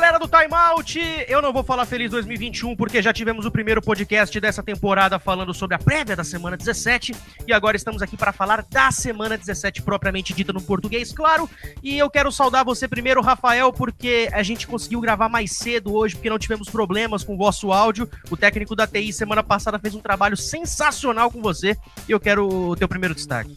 Galera do Timeout! Eu não vou falar feliz 2021 porque já tivemos o primeiro podcast dessa temporada falando sobre a prévia da semana 17 e agora estamos aqui para falar da semana 17 propriamente dita no português, claro. E eu quero saudar você primeiro, Rafael, porque a gente conseguiu gravar mais cedo hoje porque não tivemos problemas com o vosso áudio. O técnico da TI semana passada fez um trabalho sensacional com você e eu quero o teu primeiro destaque.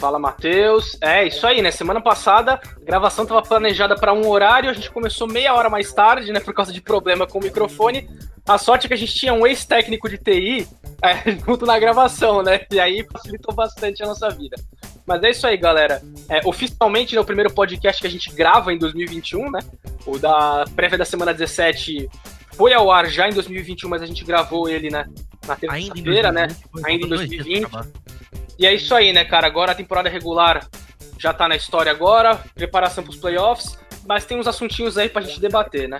Fala, Matheus. É isso aí, né? Semana passada, a gravação estava planejada para um horário, a gente começou meia hora mais tarde, né? Por causa de problema com o microfone. A sorte é que a gente tinha um ex-técnico de TI é, junto na gravação, né? E aí facilitou bastante a nossa vida. Mas é isso aí, galera. É, oficialmente, né, o primeiro podcast que a gente grava em 2021, né? O da prévia da semana 17 foi ao ar já em 2021, mas a gente gravou ele, né? Na terça-feira, né? Ainda em 2020. E é isso aí, né, cara? Agora a temporada regular já tá na história agora, preparação pros playoffs, mas tem uns assuntinhos aí pra gente debater, né?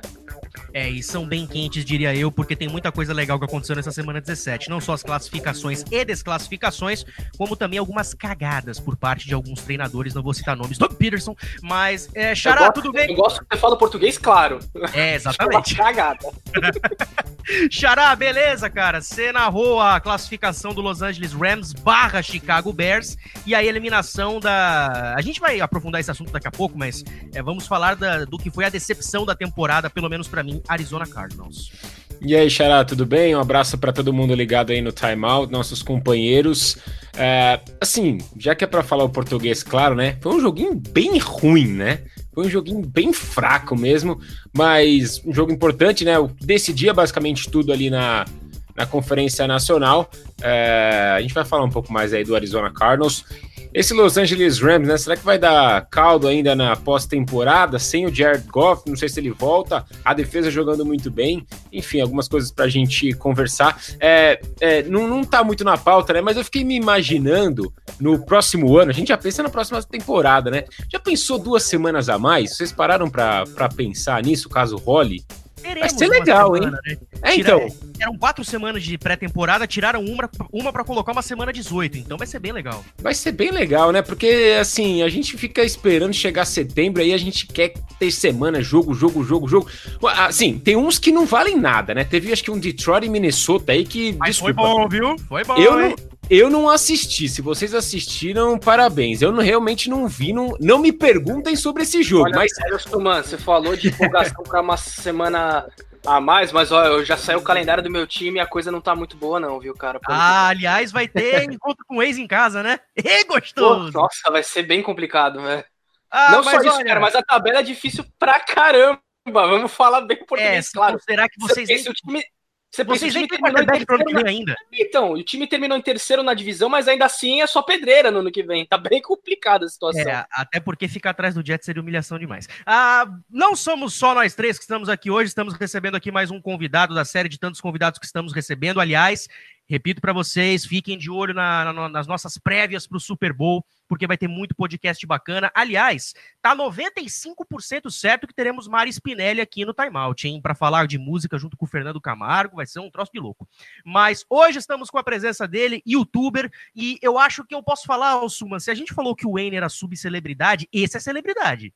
É, e são bem quentes, diria eu, porque tem muita coisa legal que aconteceu nessa semana 17. Não só as classificações e desclassificações, como também algumas cagadas por parte de alguns treinadores. Não vou citar nomes, Doug Peterson, mas, é, Xará, gosto, tudo bem? Eu gosto que você fala português claro. É, exatamente. cagada. Xará, beleza, cara? Você narrou a classificação do Los Angeles Rams barra Chicago Bears e a eliminação da. A gente vai aprofundar esse assunto daqui a pouco, mas é, vamos falar da, do que foi a decepção da temporada, pelo menos para mim, Arizona Cardinals. E aí, Xará, tudo bem? Um abraço para todo mundo ligado aí no Timeout, nossos companheiros. É, assim, já que é para falar o português, claro, né? Foi um joguinho bem ruim, né? Foi um joguinho bem fraco mesmo, mas um jogo importante, né? Decidia basicamente tudo ali na, na Conferência Nacional. É, a gente vai falar um pouco mais aí do Arizona Cardinals. Esse Los Angeles Rams, né? Será que vai dar caldo ainda na pós-temporada? Sem o Jared Goff, não sei se ele volta. A defesa jogando muito bem. Enfim, algumas coisas pra gente conversar. É, é, não, não tá muito na pauta, né? Mas eu fiquei me imaginando no próximo ano. A gente já pensa na próxima temporada, né? Já pensou duas semanas a mais? Vocês pararam pra, pra pensar nisso, caso role? Teremos Vai ser legal, semana, hein? Né? É, então. Eram quatro semanas de pré-temporada, tiraram uma, uma para colocar uma semana 18, então vai ser bem legal. Vai ser bem legal, né? Porque, assim, a gente fica esperando chegar setembro, aí a gente quer ter semana, jogo, jogo, jogo, jogo. Assim, tem uns que não valem nada, né? Teve, acho que um Detroit e Minnesota aí que. Mas desculpa, foi bom, viu? Foi bom. Eu não, eu não assisti. Se vocês assistiram, parabéns. Eu não, realmente não vi. Não, não me perguntem sobre esse jogo. Olha, mas mano, você falou de empolgação para uma semana a mais, mas ó, eu já saiu o calendário do meu time e a coisa não tá muito boa, não, viu, cara? Ah, aliás, vai ter encontro com o ex em casa, né? E gostoso! Pô, nossa, vai ser bem complicado, né? Ah, não só isso, olha... cara, mas a tabela é difícil pra caramba. Vamos falar bem português, é, claro. Será que vocês. Esse, o time, você Vocês nem têm quarterback pro ano que vem ainda. Então, o time terminou em terceiro na divisão, mas ainda assim é só pedreira no ano que vem. Tá bem complicada a situação. É, até porque ficar atrás do Jets seria humilhação demais. Ah, não somos só nós três que estamos aqui hoje, estamos recebendo aqui mais um convidado da série de tantos convidados que estamos recebendo. Aliás, Repito para vocês, fiquem de olho na, na, nas nossas prévias para o Super Bowl, porque vai ter muito podcast bacana. Aliás, tá 95% certo que teremos Mari Spinelli aqui no Timeout, hein? Para falar de música junto com o Fernando Camargo, vai ser um troço de louco. Mas hoje estamos com a presença dele, youtuber, e eu acho que eu posso falar, Suman, se a gente falou que o Wayne era subcelebridade, esse é celebridade.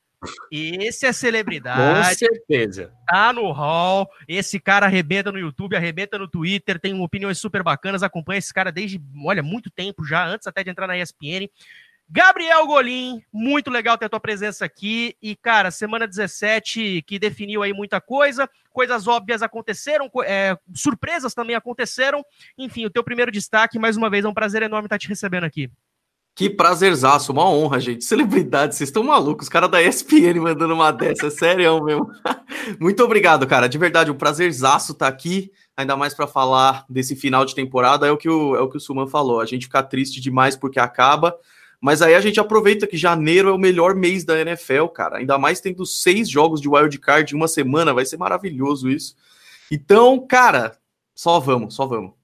Esse é celebridade. Com certeza. Tá no hall. Esse cara arrebenta no YouTube, arrebenta no Twitter, tem opiniões super bacanas. Acompanha esse cara desde, olha, muito tempo já, antes até de entrar na ESPN. Gabriel Golim, muito legal ter a tua presença aqui. E, cara, semana 17 que definiu aí muita coisa, coisas óbvias aconteceram, é, surpresas também aconteceram. Enfim, o teu primeiro destaque, mais uma vez, é um prazer enorme estar te recebendo aqui. Que prazerzaço, uma honra, gente. Celebridade, vocês estão malucos. Os caras da ESPN mandando uma dessa, é sério mesmo. Muito obrigado, cara. De verdade, um prazerzaço estar tá aqui, ainda mais para falar desse final de temporada. É o que o, é o que o Suman falou. A gente fica triste demais porque acaba, mas aí a gente aproveita que janeiro é o melhor mês da NFL, cara. Ainda mais tendo seis jogos de wild card em uma semana, vai ser maravilhoso isso. Então, cara, só vamos, só vamos.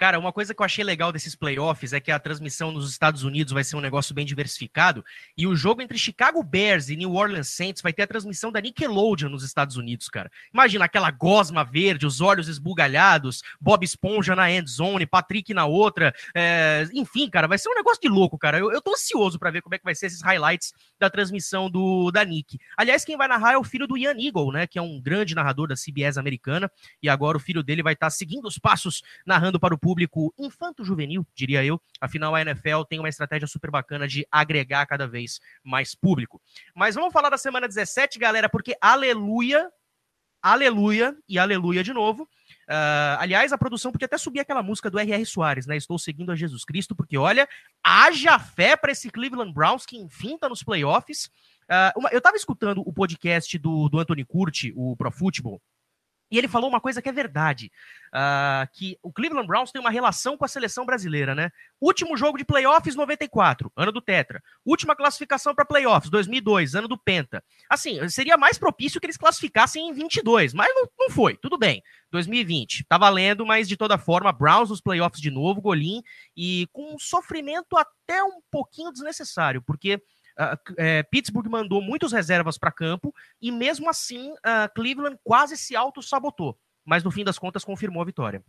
Cara, uma coisa que eu achei legal desses playoffs é que a transmissão nos Estados Unidos vai ser um negócio bem diversificado e o jogo entre Chicago Bears e New Orleans Saints vai ter a transmissão da Nickelodeon nos Estados Unidos, cara. Imagina aquela gosma verde, os olhos esbugalhados, Bob Esponja na end zone, Patrick na outra, é... enfim, cara, vai ser um negócio de louco, cara. Eu, eu tô ansioso para ver como é que vai ser esses highlights da transmissão do da Nick. Aliás, quem vai narrar é o filho do Ian Eagle, né, que é um grande narrador da CBS americana e agora o filho dele vai estar tá seguindo os passos narrando para o público infanto-juvenil, diria eu. Afinal, a NFL tem uma estratégia super bacana de agregar cada vez mais público. Mas vamos falar da semana 17, galera, porque aleluia, aleluia e aleluia de novo. Uh, aliás, a produção podia até subir aquela música do R.R. Soares, né? Estou seguindo a Jesus Cristo, porque olha, haja fé para esse Cleveland Browns que enfim tá nos playoffs. Uh, uma, eu tava escutando o podcast do, do Anthony Curti, o Pro Football, e ele falou uma coisa que é verdade, uh, que o Cleveland Browns tem uma relação com a seleção brasileira, né? Último jogo de playoffs 94, ano do Tetra. Última classificação para playoffs 2002, ano do Penta. Assim, seria mais propício que eles classificassem em 22, mas não, não foi. Tudo bem. 2020, tá valendo, mas de toda forma, Browns nos playoffs de novo, Golim e com um sofrimento até um pouquinho desnecessário, porque É, Pittsburgh mandou muitos reservas para campo e mesmo assim uh, Cleveland quase se auto-sabotou, mas no fim das contas confirmou a vitória.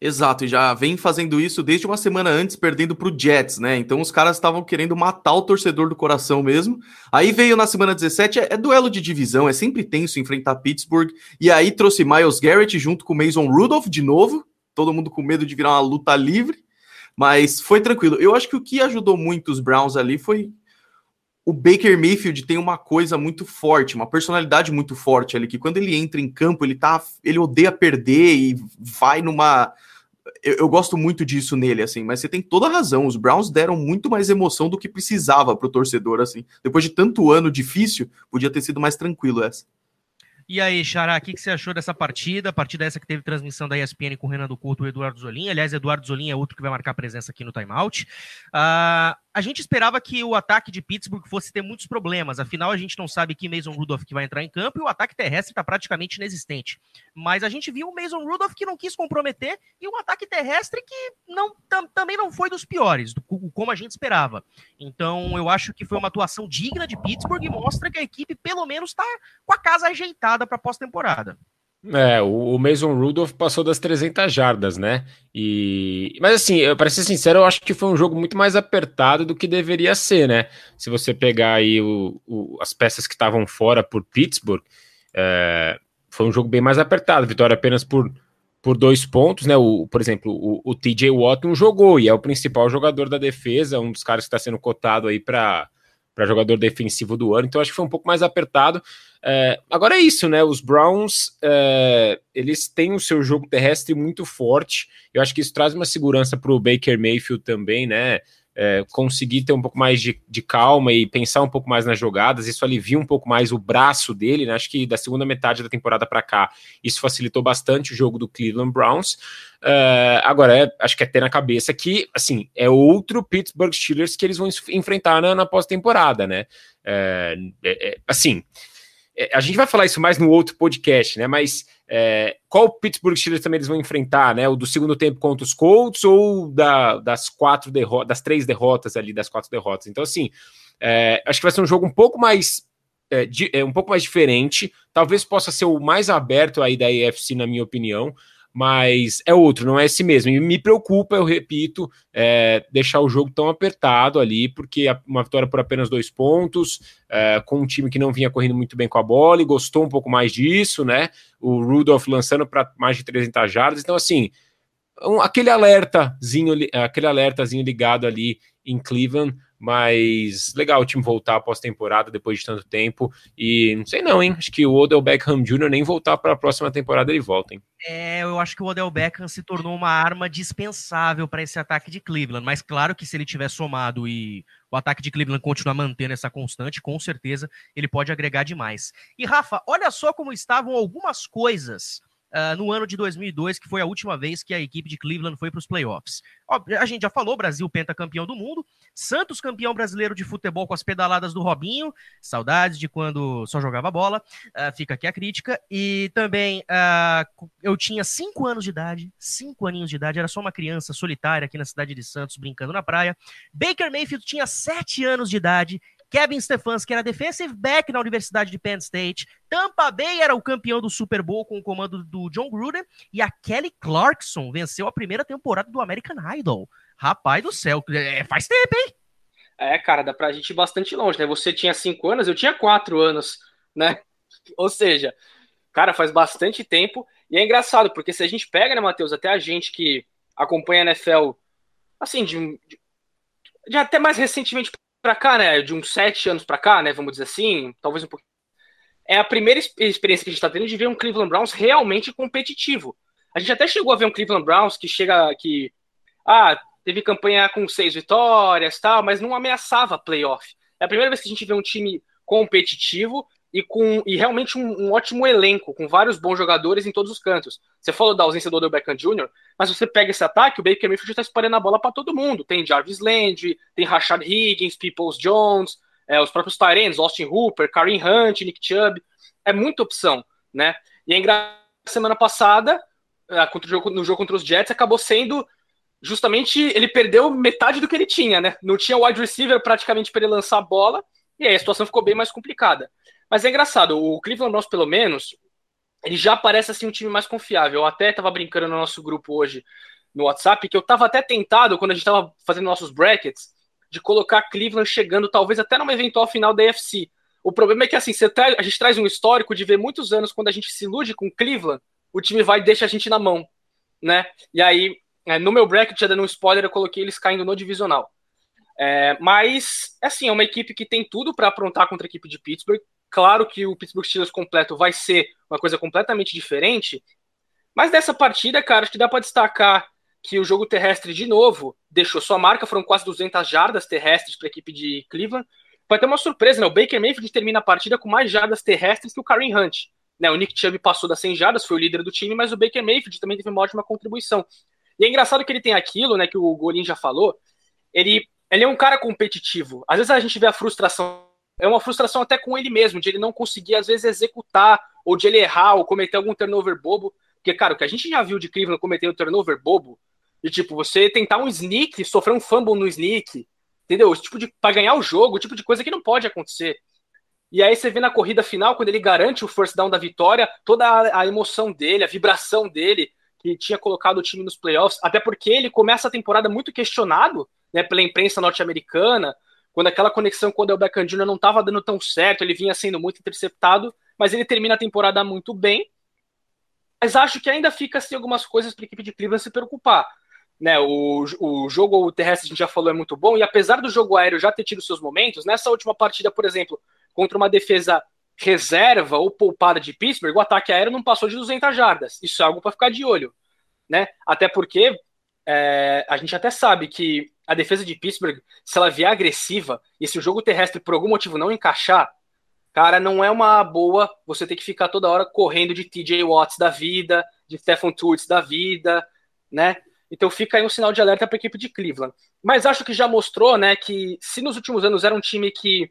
Exato, e já vem fazendo isso desde uma semana antes, perdendo para o Jets, né? Então os caras estavam querendo matar o torcedor do coração mesmo. Aí veio na semana 17, é, é, duelo de divisão, é sempre tenso enfrentar Pittsburgh. E aí trouxe Miles Garrett junto com Mason Rudolph de novo, todo mundo com medo de virar uma luta livre. Mas foi tranquilo. Eu acho que o que ajudou muito os Browns ali foi o Baker Mayfield tem uma coisa muito forte, uma personalidade muito forte ali, que quando ele entra em campo, ele tá. ele odeia perder e vai numa. Eu, eu gosto muito disso nele, assim, mas você tem toda a razão. Os Browns deram muito mais emoção do que precisava pro torcedor, assim. Depois de tanto ano difícil, podia ter sido mais tranquilo essa. E aí, Xará, o que, que, você achou dessa partida? A partida essa que teve transmissão da ESPN com o Renan do Couto e o Eduardo Zolim. Aliás, Eduardo Zolim é outro que vai marcar presença aqui no timeout. Uh, a gente esperava que o ataque de Pittsburgh fosse ter muitos problemas, afinal a gente não sabe que Mason Rudolph que vai entrar em campo e o ataque terrestre está praticamente inexistente. Mas a gente viu o Mason Rudolph que não quis comprometer e um ataque terrestre que não, tam, também não foi dos piores, do, como a gente esperava. Então eu acho que foi uma atuação digna de Pittsburgh e mostra que a equipe pelo menos está com a casa ajeitada para pós-temporada. É, o Mason Rudolph passou das 300 jardas, né? E mas assim, para ser sincero, eu acho que foi um jogo muito mais apertado do que deveria ser, né? Se você pegar aí o, o, as peças que estavam fora por Pittsburgh, é, foi um jogo bem mais apertado. Vitória apenas por, por dois pontos, né? O, por exemplo, o, o TJ Watt não jogou e é o principal jogador da defesa, um dos caras que está sendo cotado aí para para jogador defensivo do ano, então acho que foi um pouco mais apertado. É, agora é isso, né? Os Browns é, eles têm o seu jogo terrestre muito forte. Eu acho que isso traz uma segurança para o Baker Mayfield também, né? É, conseguir ter um pouco mais de, de, calma e pensar um pouco mais nas jogadas, isso alivia um pouco mais o braço dele, né? Acho que da segunda metade da temporada para cá, isso facilitou bastante o jogo do Cleveland Browns. Uh, agora, é, acho que é ter na cabeça que, assim, é outro Pittsburgh Steelers que eles vão enfrentar na, na pós-temporada, né? É, é, é assim, a gente vai falar isso mais no outro podcast, né? Mas é, qual Pittsburgh Steelers também eles vão enfrentar, né? O do segundo tempo contra os Colts ou da, das quatro derrotas, das três derrotas ali, das quatro derrotas. Então, assim, é, acho que vai ser um jogo um pouco mais é, de, é, um pouco mais diferente. Talvez possa ser o mais aberto aí da EFC, na minha opinião mas é outro, não é esse mesmo. E me preocupa, eu repito, é, deixar o jogo tão apertado ali, porque uma vitória por apenas dois pontos, é, com um time que não vinha correndo muito bem com a bola e gostou um pouco mais disso, né? O Rudolph lançando para mais de 300 jardas. Então, assim, um, aquele alertazinho, aquele alertazinho ligado ali em Cleveland mas legal o time voltar após temporada, depois de tanto tempo. E não sei não, hein? Acho que o Odell Beckham Jr. nem voltar para a próxima temporada ele volta, hein? É, eu acho que o Odell Beckham se tornou uma arma dispensável para esse ataque de Cleveland. Mas claro que se ele tiver somado e o ataque de Cleveland continuar mantendo essa constante, com certeza ele pode agregar demais. E Rafa, olha só como estavam algumas coisas uh, no ano de 2002, que foi a última vez que a equipe de Cleveland foi para os playoffs. Ó, a gente já falou, Brasil pentacampeão do mundo, Santos campeão brasileiro de futebol com as pedaladas do Robinho, saudades de quando só jogava bola, uh, fica aqui a crítica, e também uh, eu tinha cinco anos de idade, cinco aninhos de idade, era só uma criança solitária aqui na cidade de Santos, brincando na praia, Baker Mayfield tinha sete anos de idade, Kevin Stefanski era defensive back na Universidade de Penn State. Tampa Bay era o campeão do Super Bowl com o comando do John Gruden. E a Kelly Clarkson venceu a primeira temporada do American Idol. Rapaz do céu, é, faz tempo, hein? É, cara, dá pra gente ir bastante longe, né? Você tinha cinco anos, eu tinha quatro anos, né? Ou seja, cara, faz bastante tempo. E é engraçado, porque se a gente pega, né, Matheus, até a gente que acompanha a NFL, assim, de, de, de até mais recentemente para cá, né, de uns sete anos para cá, né, vamos dizer assim, talvez um pouco. É a primeira experiência que a gente está tendo de ver um Cleveland Browns realmente competitivo. A gente até chegou a ver um Cleveland Browns que chega que ah, teve campanha com seis vitórias, tal, mas não ameaçava playoff. É a primeira vez que a gente vê um time competitivo e com e realmente um, um, ótimo elenco, com vários bons jogadores em todos os cantos. Você falou da ausência do Odell Beckham Jr., mas você pega esse ataque, o Baker Mayfield está espalhando a bola para todo mundo. Tem Jarvis Landry, tem Rashad Higgins, Peoples Jones, é, os próprios Tyrants, Austin Hooper, Kareem Hunt, Nick Chubb. É muita opção, né? E é engraçado, semana passada, é, no jogo contra os Jets, acabou sendo justamente ele perdeu metade do que ele tinha, né? Não tinha wide receiver praticamente para ele lançar a bola, e aí a situação ficou bem mais complicada. Mas é engraçado, o Cleveland Browns, pelo menos, ele já parece assim um time mais confiável. Eu até estava brincando no nosso grupo hoje no WhatsApp que eu estava até tentado, quando a gente estava fazendo nossos brackets, de colocar Cleveland chegando talvez até numa eventual final da AFC. O problema é que assim, tra... a gente traz um histórico de ver muitos anos quando a gente se ilude com Cleveland, o time vai e deixa a gente na mão, né? E aí, é, no meu bracket, já dando um spoiler, eu coloquei eles caindo no divisional. É, mas, assim, é uma equipe que tem tudo para aprontar contra a equipe de Pittsburgh. Claro que o Pittsburgh Steelers completo vai ser uma coisa completamente diferente, mas dessa partida, cara, acho que dá para destacar que o jogo terrestre, de novo, deixou sua marca, foram quase 200 jardas terrestres para a equipe de Cleveland. Vai ter uma surpresa, né? O Baker Mayfield termina a partida com mais jardas terrestres que o Kareem Hunt. Né? O Nick Chubb passou das 100 jardas, foi o líder do time, mas o Baker Mayfield também teve uma ótima contribuição. E é engraçado que ele tem aquilo, né, que o Golin já falou, ele, ele é um cara competitivo. Às vezes a gente vê a frustração é uma frustração até com ele mesmo, de ele não conseguir, às vezes, executar, ou de ele errar, ou cometer algum turnover bobo. Porque, cara, o que a gente já viu de Cleveland cometer um turnover bobo, de tipo, você tentar um sneak, sofrer um fumble no sneak, entendeu? Esse tipo de, pra ganhar o jogo, o tipo de coisa que não pode acontecer. E aí você vê na corrida final, quando ele garante o first down da vitória, toda a emoção dele, a vibração dele, que tinha colocado o time nos playoffs, até porque ele começa a temporada muito questionado né, pela imprensa norte-americana, quando aquela conexão com o Odell Beckham Jr. não estava dando tão certo, ele vinha sendo muito interceptado, mas ele termina a temporada muito bem. Mas acho que ainda fica assim algumas coisas para a equipe de Cleveland se preocupar. Né, o, o jogo terrestre a gente já falou é muito bom, e apesar do jogo aéreo já ter tido seus momentos, nessa última partida, por exemplo, contra uma defesa reserva ou poupada de Pittsburgh, o ataque aéreo não passou de 200 jardas. Isso é algo para ficar de olho. Né? Até porque é, a gente até sabe que a defesa de Pittsburgh, se ela vier agressiva e se o jogo terrestre por algum motivo não encaixar, cara, não é uma boa você ter que ficar toda hora correndo de TJ Watts da vida, de Stephen Turtz da vida, né? Então fica aí um sinal de alerta para a equipe de Cleveland. Mas acho que já mostrou, né, que se nos últimos anos era um time que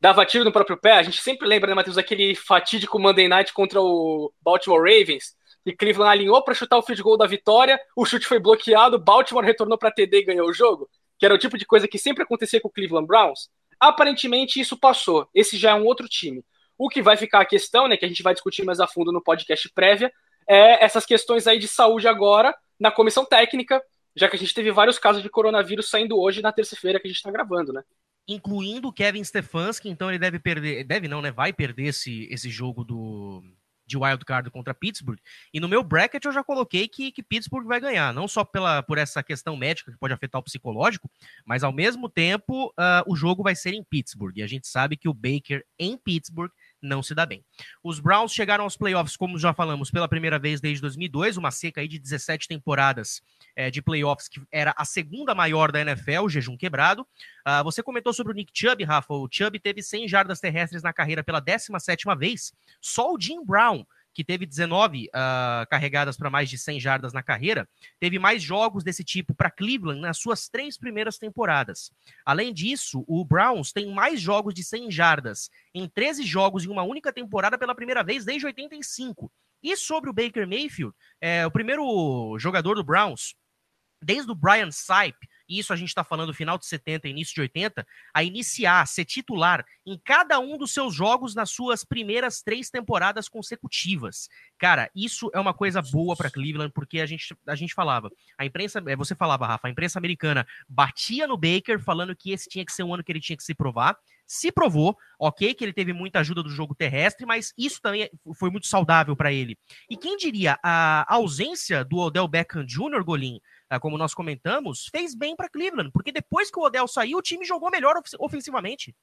dava tiro no próprio pé, a gente sempre lembra, né, Matheus, aquele fatídico Monday Night contra o Baltimore Ravens, e Cleveland alinhou para chutar o field goal da vitória, o chute foi bloqueado, Baltimore retornou para TD e ganhou o jogo, que era o tipo de coisa que sempre acontecia com o Cleveland Browns. Aparentemente isso passou. Esse já é um outro time. O que vai ficar a questão, né, que a gente vai discutir mais a fundo no podcast prévia, é essas questões aí de saúde agora na comissão técnica, já que a gente teve vários casos de coronavírus saindo hoje na terça-feira que a gente está gravando, né? Incluindo o Kevin Stefanski, então ele deve perder, deve não, né? Vai perder esse, esse jogo do, de wild card contra Pittsburgh. E no meu bracket eu já coloquei que, que Pittsburgh vai ganhar, não só pela, por essa questão médica que pode afetar o psicológico, mas ao mesmo tempo uh, o jogo vai ser em Pittsburgh. E a gente sabe que o Baker em Pittsburgh não se dá bem. Os Browns chegaram aos playoffs, como já falamos, pela primeira vez desde 2002, uma seca aí de 17 temporadas é, de playoffs, que era a segunda maior da NFL, jejum quebrado. Uh, você comentou sobre o Nick Chubb, Rafa. O Chubb teve 100 jardas terrestres na carreira pela 17ª vez. Só o Jim Brown que teve 19 uh, carregadas para mais de 100 jardas na carreira, teve mais jogos desse tipo para Cleveland nas suas três primeiras temporadas. Além disso, o Browns tem mais jogos de 100 jardas em 13 jogos em uma única temporada pela primeira vez desde 85. E sobre o Baker Mayfield, é, o primeiro jogador do Browns, desde o Brian Sipe, e isso a gente está falando final de 70, início de 80, a iniciar, ser titular em cada um dos seus jogos nas suas primeiras três temporadas consecutivas. Cara, isso é uma coisa boa para Cleveland, porque a gente, a gente falava, a imprensa, é, você falava, Rafa, a imprensa americana batia no Baker falando que esse tinha que ser um ano que ele tinha que se provar, se provou, ok, que ele teve muita ajuda do jogo terrestre, mas isso também foi muito saudável para ele. E quem diria, a ausência do Odell Beckham Jr., Golim, como nós comentamos, fez bem para Cleveland, porque depois que o Odell saiu, o time jogou melhor ofensivamente.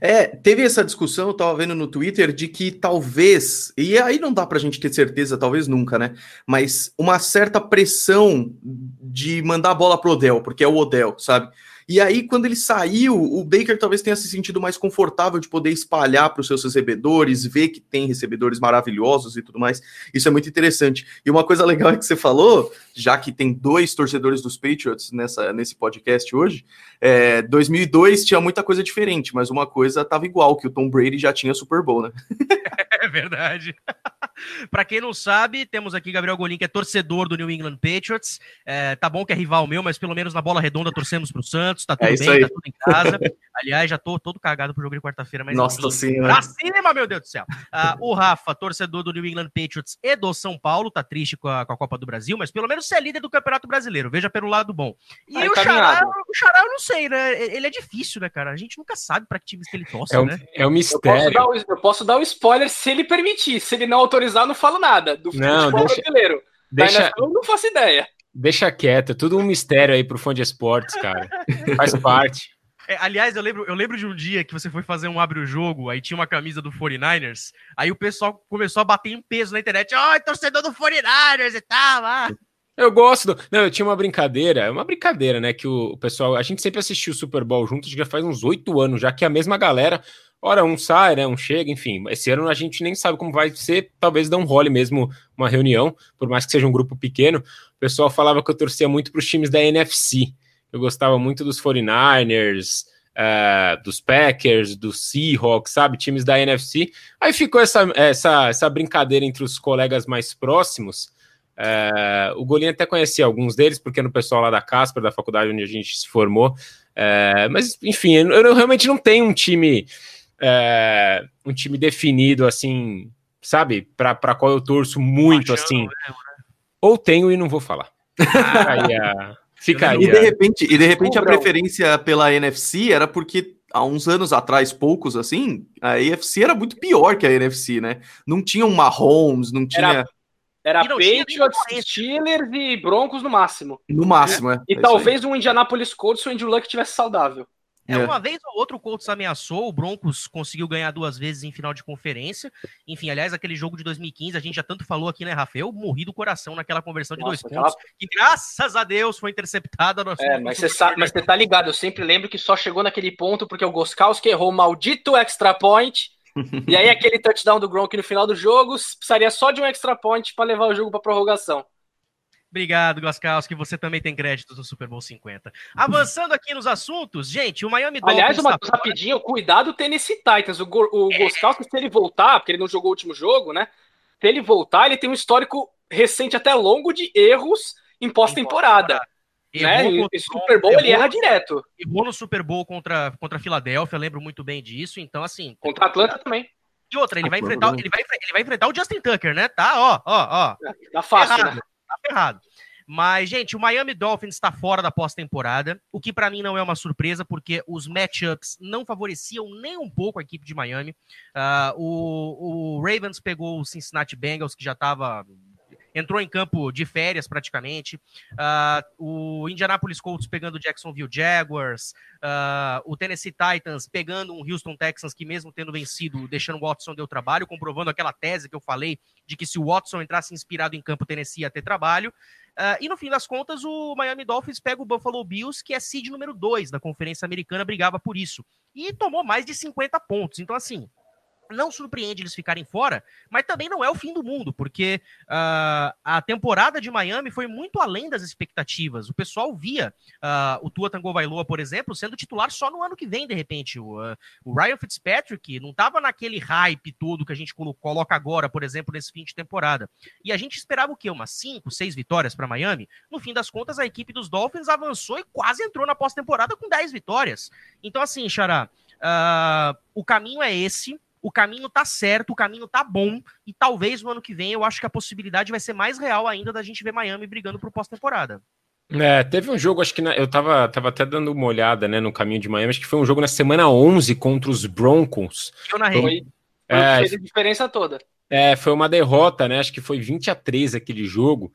É, teve essa discussão, eu tava vendo no Twitter, de que talvez, e aí não dá pra gente ter certeza, talvez nunca, né? Mas uma certa pressão de mandar a bola pro Odell, porque é o Odell, sabe? E aí, quando ele saiu, o Baker talvez tenha se sentido mais confortável de poder espalhar para os seus recebedores, ver que tem recebedores maravilhosos e tudo mais. Isso é muito interessante. E uma coisa legal é que você falou, já que tem dois torcedores dos Patriots nessa, nesse podcast hoje, é, 2002 tinha muita coisa diferente, mas uma coisa estava igual, que o Tom Brady já tinha Super Bowl, né? É verdade. Para quem não sabe, temos aqui Gabriel Golim, que é torcedor do New England Patriots. É, tá bom que é rival meu, mas pelo menos na bola redonda torcemos pro Santos, tá tudo é bem, aí. tá tudo em casa. Aliás, já tô todo cagado pro jogo de quarta-feira, mas. Nossa senhora. Pra cima, meu Deus do céu. Uh, o Rafa, torcedor do New England Patriots e do São Paulo, tá triste com a, com a Copa do Brasil, mas pelo menos você é líder do Campeonato Brasileiro, veja pelo lado bom. E aí, o Xará, o Xará, eu não sei, né? Ele é difícil, né, cara? A gente nunca sabe pra que times que ele torce, é um, né? É um mistério. Eu posso, dar, eu posso dar o um spoiler se ele permitir. Se ele não autorizar, não falo nada. Do não, deixa, brasileiro. Deixa, eu não faço ideia. Deixa quieto, é tudo um mistério aí pro fã de esportes, cara. Faz parte. É, aliás, eu lembro, eu lembro de um dia que você foi fazer um abre o jogo, aí tinha uma camisa do 49ers, aí o pessoal começou a bater em peso na internet. Ai, oh, torcedor do 49ers e tal. Ah. Eu gosto. Do... Não, eu tinha uma brincadeira, é uma brincadeira, né? Que o, pessoal. A gente sempre assistiu o Super Bowl juntos, já faz uns oito anos, já que a mesma galera. Ora, um sai, né? Um chega, enfim. Esse ano a gente nem sabe como vai ser. Talvez dê um role mesmo uma reunião, por mais que seja um grupo pequeno. O pessoal falava que eu torcia muito para os times da NFC. Eu gostava muito dos 49ers, uh, é, dos Packers, dos Seahawks, sabe? Times da NFC. Aí ficou essa, essa, essa brincadeira entre os colegas mais próximos. Uh, o Golinho até conhecia alguns deles, porque no pessoal lá da Casper, da faculdade onde a gente se formou. Uh, mas, enfim, eu, eu, realmente não tenho um time. Um time definido assim, sabe? Para qual eu torço muito assim. Né? Ou tenho e não vou falar. Aí, Ficaria. E de repente, e de repente a preferência pela NFC era porque há uns anos atrás, poucos assim, a AFC era muito pior que a NFC, né? Não tinha um Mahomes, não tinha. Era... Era Patriots, Steelers e Broncos no máximo. No máximo, é. é. E é talvez um Indianapolis Colts se o Andrew Luck tivesse saudável. É, é, uma vez ou outra o Colts ameaçou, o Broncos conseguiu ganhar duas vezes em final de conferência. Enfim, aliás, aquele jogo de 2015, a gente já tanto falou aqui, né, Rafael? Eu morri do coração naquela conversão de Nossa, dois pontos, aquela... que graças a Deus foi interceptada. No é, mas você, sabe, mas você tá ligado, eu sempre lembro que só chegou naquele ponto porque o Goskowski errou o maldito extra point, e aí aquele touchdown do Gronk no final do jogo precisaria só de um extra point para levar o jogo para prorrogação. Obrigado, Goskowski. Você também tem créditos no Super Bowl 50. Avançando aqui nos assuntos, gente, o Miami Dolphins. Aliás, uma coisa rapidinho, cuidado Tennessee Titans. O, o é. Se ele voltar, porque ele não jogou o último jogo, né? Se ele voltar, ele tem um histórico recente, até longo, de erros em pós-temporada. Né? E Super Bowl ele erra direto. Errou no Super Bowl contra, contra a Filadélfia, lembro muito bem disso. Então, assim. Contra a Atlanta também. E outra, ele vai, enfrentar, ele, vai, ele vai enfrentar o Justin Tucker, né? Tá, ó, ó, ó. Tá fácil, né? Tá ferrado. Mas, gente, o Miami Dolphins está fora da pós-temporada, o que para mim não é uma surpresa, porque os matchups não favoreciam nem um pouco a equipe de Miami. Uh, o, o Ravens pegou o Cincinnati Bengals, que já estava entrou em campo de férias praticamente. Uh, o Indianapolis Colts pegando o Jacksonville Jaguars, uh, o Tennessee Titans pegando um Houston Texans que, mesmo tendo vencido, deixando o Watson deu trabalho, comprovando aquela tese que eu falei de que se o Watson entrasse inspirado em campo, o Tennessee ia ter trabalho. Uh, e no fim das contas, o Miami Dolphins pega o Buffalo Bills, que é seed número 2 da Conferência Americana, brigava por isso. E tomou mais de 50 pontos. Então, assim, não surpreende eles ficarem fora, mas também não é o fim do mundo, porque uh, a temporada de Miami foi muito além das expectativas. O pessoal via uh, o Tua Tagovailoa, por exemplo, sendo titular só no ano que vem, de repente. O, uh, o Ryan Fitzpatrick não estava naquele hype todo que a gente coloca agora, por exemplo, nesse fim de temporada. E a gente esperava o quê? Umas 5, 6 vitórias para Miami? No fim das contas, a equipe dos Dolphins avançou e quase entrou na pós-temporada com 10 vitórias. Então, assim, Xará, o caminho é esse o caminho tá certo, o caminho tá bom, e talvez no ano que vem eu acho que a possibilidade vai ser mais real ainda da gente ver Miami brigando pro pós-temporada. É, teve um jogo, acho que na, eu tava, tava até dando uma olhada, né, no caminho de Miami, acho que foi um jogo na semana 11 contra os Broncos. Eu narrei. Foi, é, fez a diferença toda. É, foi uma derrota, né, acho que foi 20 a 3 aquele jogo,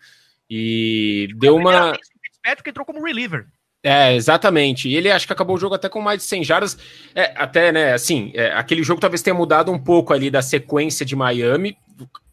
e deu uma... Vez que o Fitzpatrick entrou como reliever. É, exatamente. E ele acho que acabou o jogo até com mais de 100 jardas. É, até, né, assim, é, aquele jogo talvez tenha mudado um pouco ali da sequência de Miami.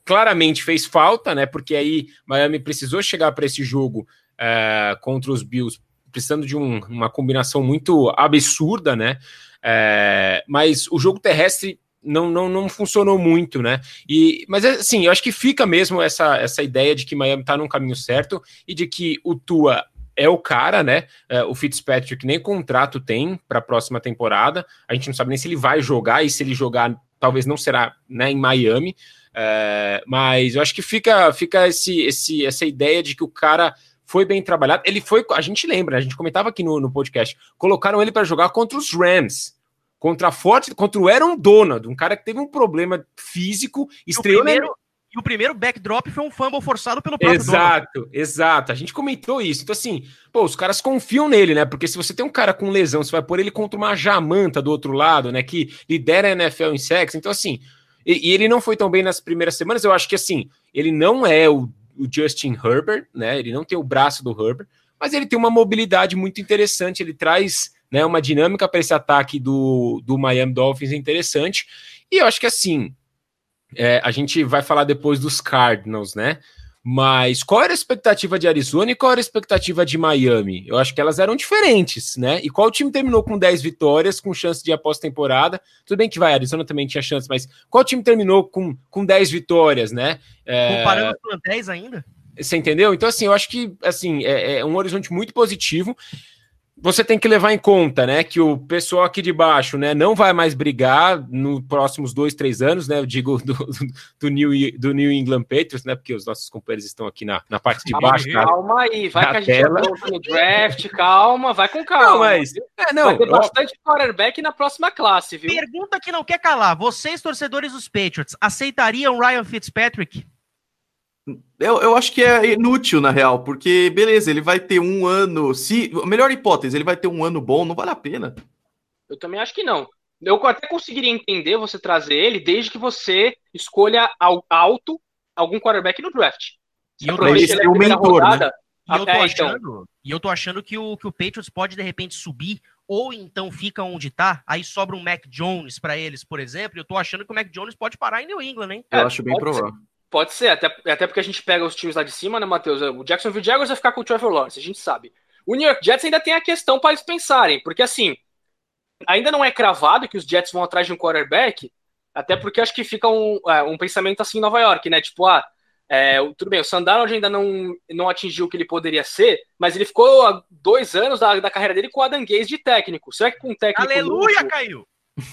Claramente fez falta, né? Porque aí Miami precisou chegar para esse jogo é, contra os Bills, precisando de um, uma combinação muito absurda, né? É, mas o jogo terrestre não, não, não funcionou muito, né? E, mas assim, eu acho que fica mesmo essa, essa ideia de que Miami está no caminho certo e de que o Tua é o cara, né? É, o Fitzpatrick nem contrato tem para a próxima temporada. A gente não sabe nem se ele vai jogar e se ele jogar, talvez não será né, em Miami. É, mas eu acho que fica, fica esse, esse, essa ideia de que o cara foi bem trabalhado. Ele foi, a gente lembra, a gente comentava aqui no, no podcast, colocaram ele para jogar contra os Rams. Contra a forte, contra o Aaron Donald, um cara que teve um problema físico, estreou. O primeiro, e o primeiro backdrop foi um fumble forçado pelo próprio Exato, exato. A gente comentou isso. Então, assim, pô, os caras confiam nele, né? Porque se você tem um cara com lesão, você vai pôr ele contra uma jamanta do outro lado, né? Que lidera a NFL em sexo. Então, assim, e, e, ele não foi tão bem nas primeiras semanas. Eu acho que, assim, ele não é o, o Justin Herbert, né? Ele não tem o braço do Herbert, mas ele tem uma mobilidade muito interessante. Ele traz né, uma dinâmica para esse ataque do, do Miami Dolphins interessante. E eu acho que, assim, é, a gente vai falar depois dos Cardinals, né? Mas qual era a expectativa de Arizona e qual era a expectativa de Miami? Eu acho que elas eram diferentes, né? E qual time terminou com 10 vitórias, com chance de ir pós-temporada? Tudo bem que vai, Arizona também tinha chance, mas qual time terminou com, com 10 vitórias, né? É... Comparando os plantéis ainda? Você entendeu? Então, assim, eu acho que assim, é, é um horizonte muito positivo você tem que levar em conta, né, que o pessoal aqui de baixo, né, não vai mais brigar nos próximos dois, três anos, né, eu digo do, do, New, do New England Patriots, né, porque os nossos companheiros estão aqui na, na parte de baixo. Calma aí, vai que a gente volta no draft, calma, vai com calma. Não, mas, é, não, vai ter bastante quarterback na próxima classe, viu? Pergunta que não quer calar, vocês, torcedores dos Patriots, aceitariam Ryan Fitzpatrick? Eu, eu acho que é inútil, na real, porque, beleza, ele vai ter um ano. Se, melhor hipótese, ele vai ter um ano bom, não vale a pena. Eu também acho que não. Eu até conseguiria entender você trazer ele desde que você escolha alto algum quarterback no draft. E eu, tô achando, o mentor, rodada, né? e, eu tô achando, então... e eu tô achando que o, que o Patriots pode de repente subir, ou então fica onde tá, aí sobra um Mac Jones para eles, por exemplo. Eu tô achando que o Mac Jones pode parar em New England, hein? Eu é, acho bem provável. Ser. Pode ser, até, até porque a gente pega os times lá de cima, né, Matheus? O Jacksonville Jaguars vai ficar com o Trevor Lawrence, a gente sabe. O New York Jets ainda tem a questão para eles pensarem, porque assim, ainda não é cravado que os Jets vão atrás de um quarterback, até porque acho que fica um, é, um pensamento assim em Nova York, né? Tipo, ah, é, tudo bem, o Sandarnold ainda não, não atingiu o que ele poderia ser, mas ele ficou há dois anos da, da carreira dele com o Adam Gaze de técnico. Será que com um técnico Aleluia, novo, caiu!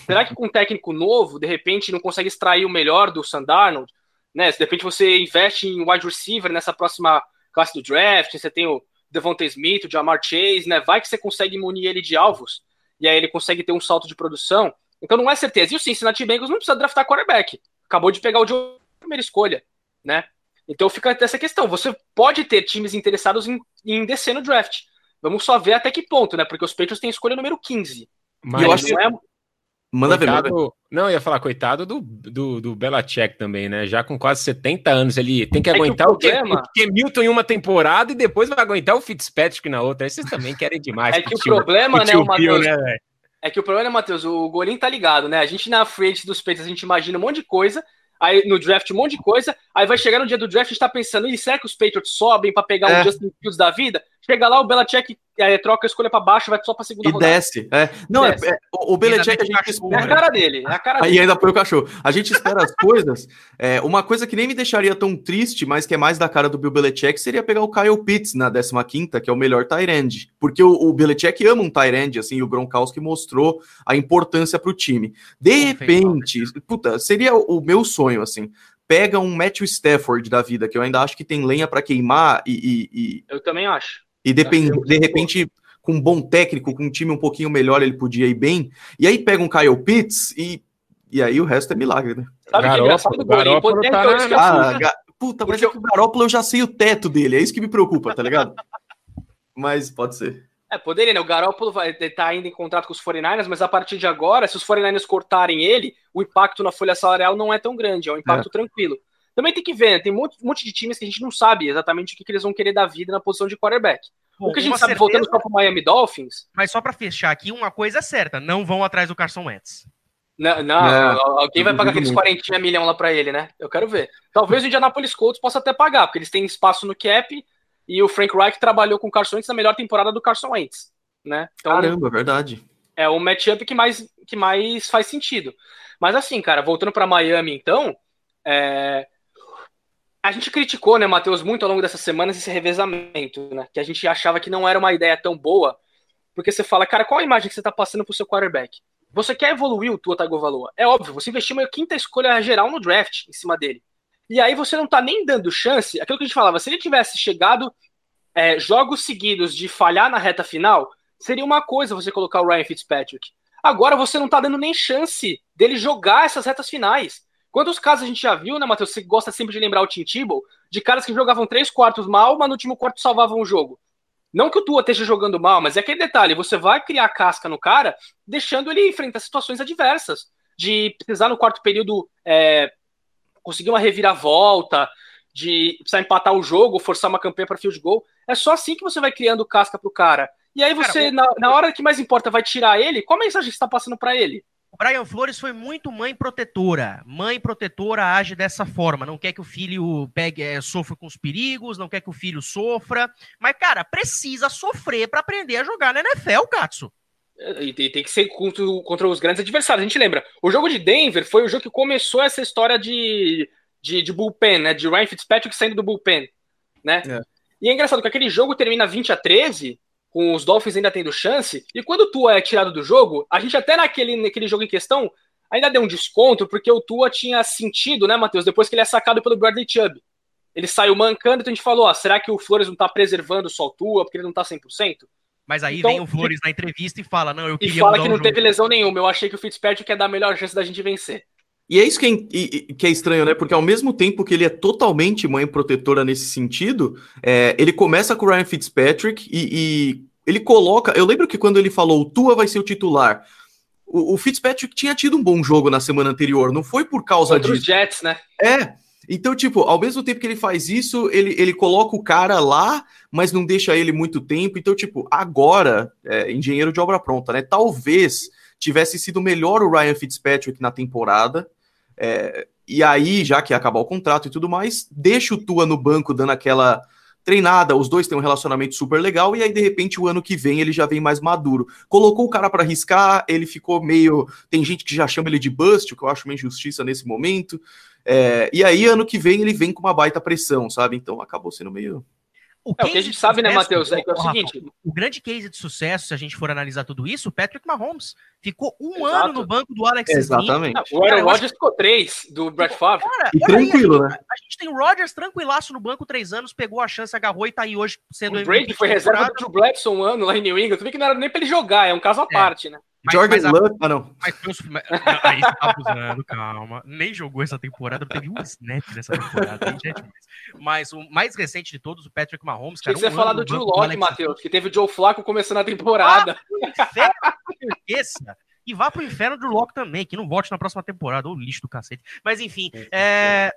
Será que com um técnico novo, de repente, não consegue extrair o melhor do Sandarnold? Né? Se de repente você investe em wide receiver nessa próxima classe do draft, você tem o Devonta Smith, o Jamar Chase, né? Vai que você consegue munir ele de alvos e aí ele consegue ter um salto de produção. Então não é certeza. E o Cincinnati Bengals não precisa draftar quarterback. Acabou de pegar o Joe primeira escolha, né? Então fica essa questão. Você pode ter times interessados em, em descer no draft. Vamos só ver até que ponto, né? Porque os Patriots têm escolha número 15. Mas eu acho que não é, Manda coitado, ver, manda Não, eu ia falar, coitado do, do, do Belichick também, né? Já com quase 70 anos, ele tem que é aguentar que o, problema... o Milton em uma temporada e depois vai aguentar o Fitzpatrick na outra. Aí vocês também querem demais. É que o problema, né, o Matheus... Né, é que o problema, né, Matheus, o Golim tá ligado, né? A gente na frente dos peitos, a gente imagina um monte de coisa, aí no draft um monte de coisa, aí vai chegar no dia do draft e está pensando, e será que os Patriots sobem para pegar é. um Justin Fields da vida? Chega lá, o Belichick é, troca a escolha para baixo, vai só para segunda e rodada. desce. É. Não, é, Desce. é, o o Belichick a gente É a espera. cara dele, é a cara Aí dele. ainda põe o cachorro. A gente espera as coisas. É, uma coisa que nem me deixaria tão triste, mas que é mais da cara do Bill Belichick, seria pegar o Kyle Pitts na 15ª, que é o melhor tight Porque o, o Belichick ama um tight assim, e o Gronkowski mostrou a importância pro time. De repente, puta, seria o, meu sonho, assim. Pega um Matthew Stafford da vida, que eu ainda acho que tem lenha pra queimar e, e, e, Eu também acho. E depend, Acho que de repente, com um bom técnico, com um time um pouquinho melhor, ele podia ir bem. E aí pega um Kyle Pitts e, e aí o resto é milagre, né? Sabe o que é engraçado do? Garoppolo tá então, na- Ah, ga- puta, mas Porque é que o Garoppolo eu já sei o teto dele, é isso que me preocupa, tá ligado? Mas pode ser. É, poderia, né? O Garoppolo vai estar ainda em contrato com os 49ers, mas a partir de agora, se os 49ers cortarem ele, o impacto na folha salarial não é tão grande, é um impacto tranquilo. Também tem que ver, né? Tem um monte, um monte de times que a gente não sabe exatamente o que, que eles vão querer da vida na posição de quarterback. Bom, o que a gente sabe, certeza- voltando só pro Miami Dolphins, Mas só pra fechar aqui, uma coisa é certa: não vão atrás do Carson Wentz. não, não, É, alguém vai pagar aqueles muito. 40 milhão lá pra ele, né? Eu quero ver. Talvez o Indianapolis Colts possa até pagar, porque eles têm espaço no cap e o Frank Reich trabalhou com o Carson Wentz na melhor temporada do Carson Wentz, né? Então, Caramba, é verdade. é o matchup que mais, que mais faz sentido. Mas assim, cara, voltando para Miami, então, é, a gente criticou, né, Matheus, muito ao longo dessas semanas esse revezamento, né? Que a gente achava que não era uma ideia tão boa, porque você fala, cara, qual a imagem que você tá passando pro seu quarterback? Você quer evoluir o Tua Tagovailoa? É óbvio, você investiu uma quinta escolha geral no draft em cima dele. E aí você não tá nem dando chance, aquilo que a gente falava, se ele tivesse chegado é, jogos seguidos de falhar na reta final, seria uma coisa você colocar o Ryan Fitzpatrick. Agora você não tá dando nem chance dele jogar essas retas finais. Quantos casos a gente já viu, né, Matheus? Você gosta sempre de lembrar o Tim Tebow, de caras que jogavam três quartos mal, mas no último quarto salvavam o jogo. Não que o Tua esteja jogando mal, mas é aquele detalhe, você vai criar casca no cara, deixando ele enfrentar situações adversas, de precisar no quarto período é, conseguir uma reviravolta, de precisar empatar o jogo, forçar uma campanha para field goal. É só assim que você vai criando casca pro cara. E aí você, Cara, na, na hora que mais importa, vai tirar ele, qual mensagem você está passando para ele? O Brian Flores foi muito mãe protetora. Mãe protetora age dessa forma. Não quer que o filho pegue, é, sofra com os perigos, não quer que o filho sofra. Mas, cara, precisa sofrer pra aprender a jogar na NFL, Katsu. E tem, tem que ser contra, contra os grandes adversários. A gente lembra, o jogo de Denver foi o jogo que começou essa história de, de, de bullpen, né? De Ryan Fitzpatrick saindo do bullpen, né? É. E é engraçado que aquele jogo termina 20 a 13, com os Dolphins ainda tendo chance, e quando o Tua é tirado do jogo, a gente até naquele, naquele jogo em questão ainda deu um desconto, porque o Tua tinha sentido, né, Matheus, depois que ele é sacado pelo Bradley Chubb. Ele saiu mancando, então a gente falou, ó, será que o Flores não tá preservando só o Tua, porque ele não tá 100%? Mas aí Então, vem o Flores na entrevista e fala: Não, eu E queria fala mudar que não teve lesão nenhuma. Eu achei que o Fitzpatrick ia dar a melhor chance da gente vencer. E é isso que é, que é estranho, né? Porque ao mesmo tempo que ele é totalmente mãe protetora nesse sentido, é, ele começa com o Ryan Fitzpatrick e, e ele coloca. Eu lembro que quando ele falou o Tua vai ser o titular, o, o Fitzpatrick tinha tido um bom jogo na semana anterior, não foi por causa Contra os disso. Jets, né? É. Então, tipo, ao mesmo tempo que ele faz isso, ele, ele coloca o cara lá, mas não deixa ele muito tempo. Então, tipo, agora, é, engenheiro de obra pronta, né? Talvez tivesse sido melhor o Ryan Fitzpatrick na temporada. É, e aí, já que acabar o contrato e tudo mais, deixa o Tua no banco dando aquela treinada. Os dois têm um relacionamento super legal. E aí, de repente, o ano que vem ele já vem mais maduro. Colocou o cara pra arriscar, ele ficou meio. Tem gente que já chama ele de bust, o que eu acho uma injustiça nesse momento. É, e aí, ano que vem, ele vem com uma baita pressão, sabe? Então acabou sendo meio. É, o que a case gente de sabe, né, sucesso, Matheus, é que é o Rafa, seguinte. O grande case de sucesso, se a gente for analisar tudo isso, o Patrick Mahomes ficou um Exato. ano no banco do Alex Smith. Exatamente. Ah, O Aaron Rodgers ficou três do Brett Favre. Cara, E aí, tranquilo, a gente, né? A gente tem o Rodgers tranquilaço no banco, três anos, pegou a chance, agarrou e tá aí hoje sendo O Brady foi reserva do Drew Bledsoe um ano lá em New England. Tu vê que não era nem pra ele jogar, é um caso à parte, né? Mas- Jordan mas a- Love. Ah, não. Mas mas- aí você tá abusando, calma. Nem jogou essa temporada, teve um snap nessa temporada. Já é demais. Mas o mais recente de todos, o Patrick Mahomes, Tinha cara. que você um falar do Drew Locke, Matheus, que teve o Joe Flacco começando a temporada. Inferno, esqueça. E vá pro inferno do Locke também, que não volte na próxima temporada, ou lixo do cacete. Mas enfim, é,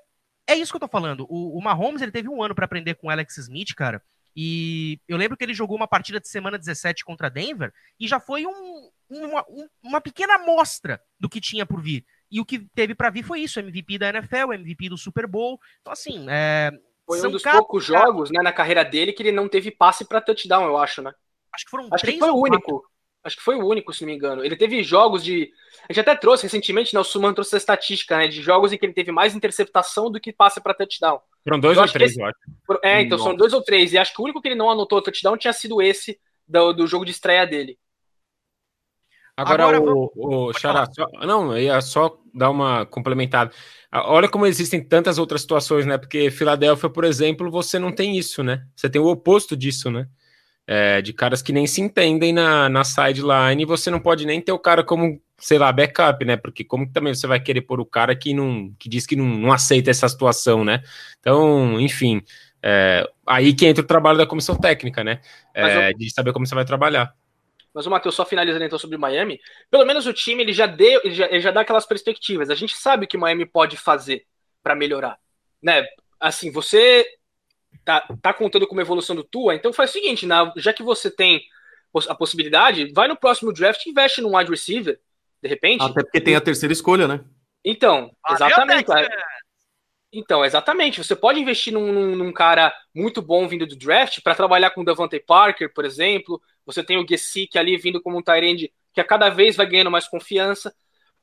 é isso que eu tô falando. O, o Mahomes, ele teve um ano pra aprender com o Alex Smith, cara. E eu lembro que ele jogou uma partida de semana 17 contra Denver e já foi um- uma, um- uma pequena amostra do que tinha por vir. E o que teve pra vir foi isso: MVP da NFL, MVP do Super Bowl. Então, assim, é, Foi um dos poucos jogos né, na carreira dele que ele não teve passe para touchdown, eu acho, né? Acho que foram acho três que foi o único. Acho que foi o único, se não me engano. Ele teve jogos de. A gente até trouxe recentemente, né? O Suman trouxe a estatística, né? De jogos em que ele teve mais interceptação do que passe para touchdown. Foram dois ou três, esse... eu acho. É, então Nossa. são dois ou três. E acho que o único que ele não anotou touchdown tinha sido esse do, do jogo de estreia dele. Agora, Agora o, o Xará, só, não, ia só dar uma complementada. Olha como existem tantas outras situações, né? Porque Filadélfia, por exemplo, você não tem isso, né? Você tem o oposto disso, né? É, de caras que nem se entendem na, na sideline você não pode nem ter o cara como, sei lá, backup, né? Porque como também você vai querer pôr o cara que não que diz que não, não aceita essa situação, né? Então, enfim, é, aí que entra o trabalho da comissão técnica, né? É, eu... De saber como você vai trabalhar. Mas o Matheus, só finalizando então sobre o Miami, pelo menos o time ele já deu, ele já, ele já dá aquelas perspectivas. A gente sabe o que o Miami pode fazer para melhorar, né? Assim, você tá, tá contando com uma evolução do Tua, então faz o seguinte, na, já que você tem a possibilidade, vai no próximo draft e investe num wide receiver, de repente. Até porque tem a terceira escolha, né? Então, exatamente. Então, exatamente. Você pode investir num, num, num cara muito bom vindo do draft para trabalhar com o Devante Parker, por exemplo. Você tem o Gesick ali vindo como um Tyrande que a cada vez vai ganhando mais confiança.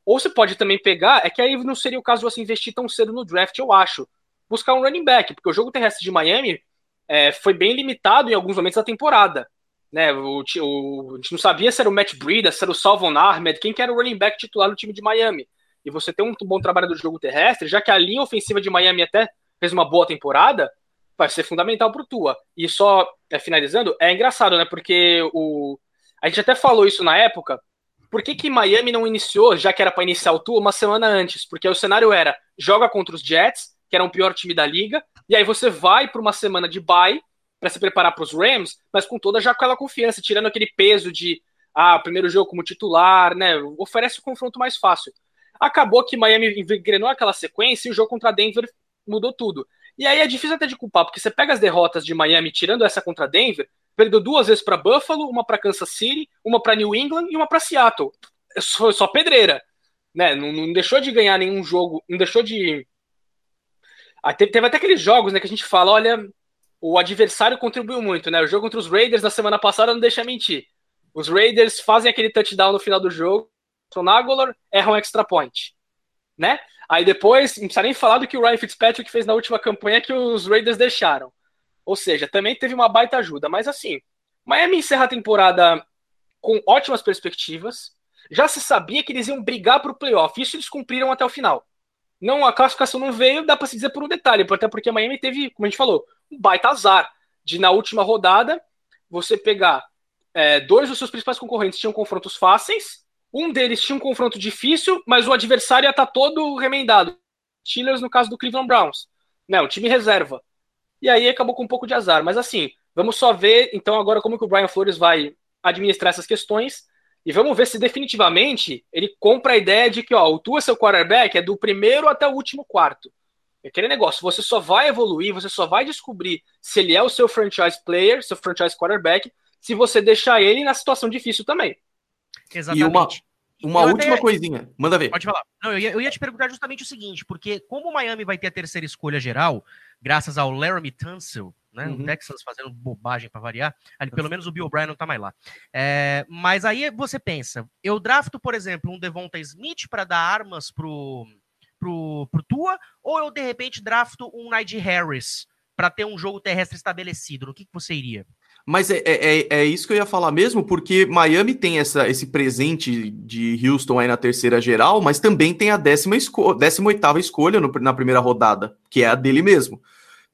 Ou você pode também pegar, é que aí não seria o caso de você investir tão cedo no draft, eu acho. Buscar um running back, porque o jogo terrestre de Miami é, foi bem limitado em alguns momentos da temporada. Né, o, o, a gente não sabia se era o Matt Breida, se era o Salvon Ahmed, quem que era o running back titular do time de Miami e você tem um bom trabalho do jogo terrestre, já que a linha ofensiva de Miami até fez uma boa temporada, vai ser fundamental para o Tua. E só é, finalizando, é engraçado, né? Porque o a gente até falou isso na época. Por que, que Miami não iniciou, já que era para iniciar o Tua, uma semana antes? Porque o cenário era joga contra os Jets, que era o pior time da liga, e aí você vai para uma semana de bye para se preparar para os Rams, mas com toda já aquela confiança, tirando aquele peso de ah, primeiro jogo como titular, né? Oferece o confronto mais fácil. Acabou que Miami engrenou aquela sequência e o jogo contra Denver mudou tudo. E aí é difícil até de culpar, porque você pega as derrotas de Miami, tirando essa contra Denver, perdeu duas vezes para Buffalo, uma para Kansas City, uma para New England e uma para Seattle. Foi só pedreira, né? Não, não, deixou de ganhar nenhum jogo, não deixou de. Ah, teve, teve, até aqueles jogos, né, que a gente fala, olha, o adversário contribuiu muito, né? O jogo contra os Raiders na semana passada não deixa mentir. Os Raiders fazem aquele touchdown no final do jogo, Sonagolor erra um extra point, né? Aí depois, não precisa nem falar do que o Ryan Fitzpatrick fez na última campanha que os Raiders deixaram. Ou seja, também teve uma baita ajuda. Mas assim, Miami encerra a temporada com ótimas perspectivas. Já se sabia que eles iam brigar para o playoff. Isso eles cumpriram até o final. Não, a classificação não veio, dá para se dizer por um detalhe, até porque Miami teve, como a gente falou, um baita azar de na última rodada você pegar é, dois dos seus principais concorrentes tinham confrontos fáceis um deles tinha um confronto difícil, mas o adversário ia estar tá todo remendado. Steelers no caso do Cleveland Browns. Né, o time reserva. E aí acabou com um pouco de azar. Mas assim, vamos só ver então agora como que o Brian Flores vai administrar essas questões. E vamos ver se definitivamente ele compra a ideia de que ó, o Tua, seu quarterback, é do primeiro até o último quarto. É aquele negócio, você só vai evoluir, você só vai descobrir se ele é o seu franchise player, seu franchise quarterback, se você deixar ele na situação difícil também. Exatamente. E uma, uma última até... coisinha, manda ver. Pode falar. Não, eu, ia, eu ia te perguntar justamente o seguinte, porque como o Miami vai ter a terceira escolha geral, graças ao Laramie Tunsil, né? Uhum. O Texas fazendo bobagem para variar. Ali, pelo menos o Bill O'Brien não tá mais lá. É, mas aí você pensa, eu drafto, por exemplo, um Devonta Smith para dar armas pro, pro, pro Tua, ou eu de repente drafto um Najee Harris para ter um jogo terrestre estabelecido? No que, que você iria? Mas é, é, é, é isso que eu ia falar mesmo, porque Miami tem essa, esse presente de Houston aí na terceira geral, mas também tem a décima, esco décima oitava escolha no, na primeira rodada, que é a dele mesmo.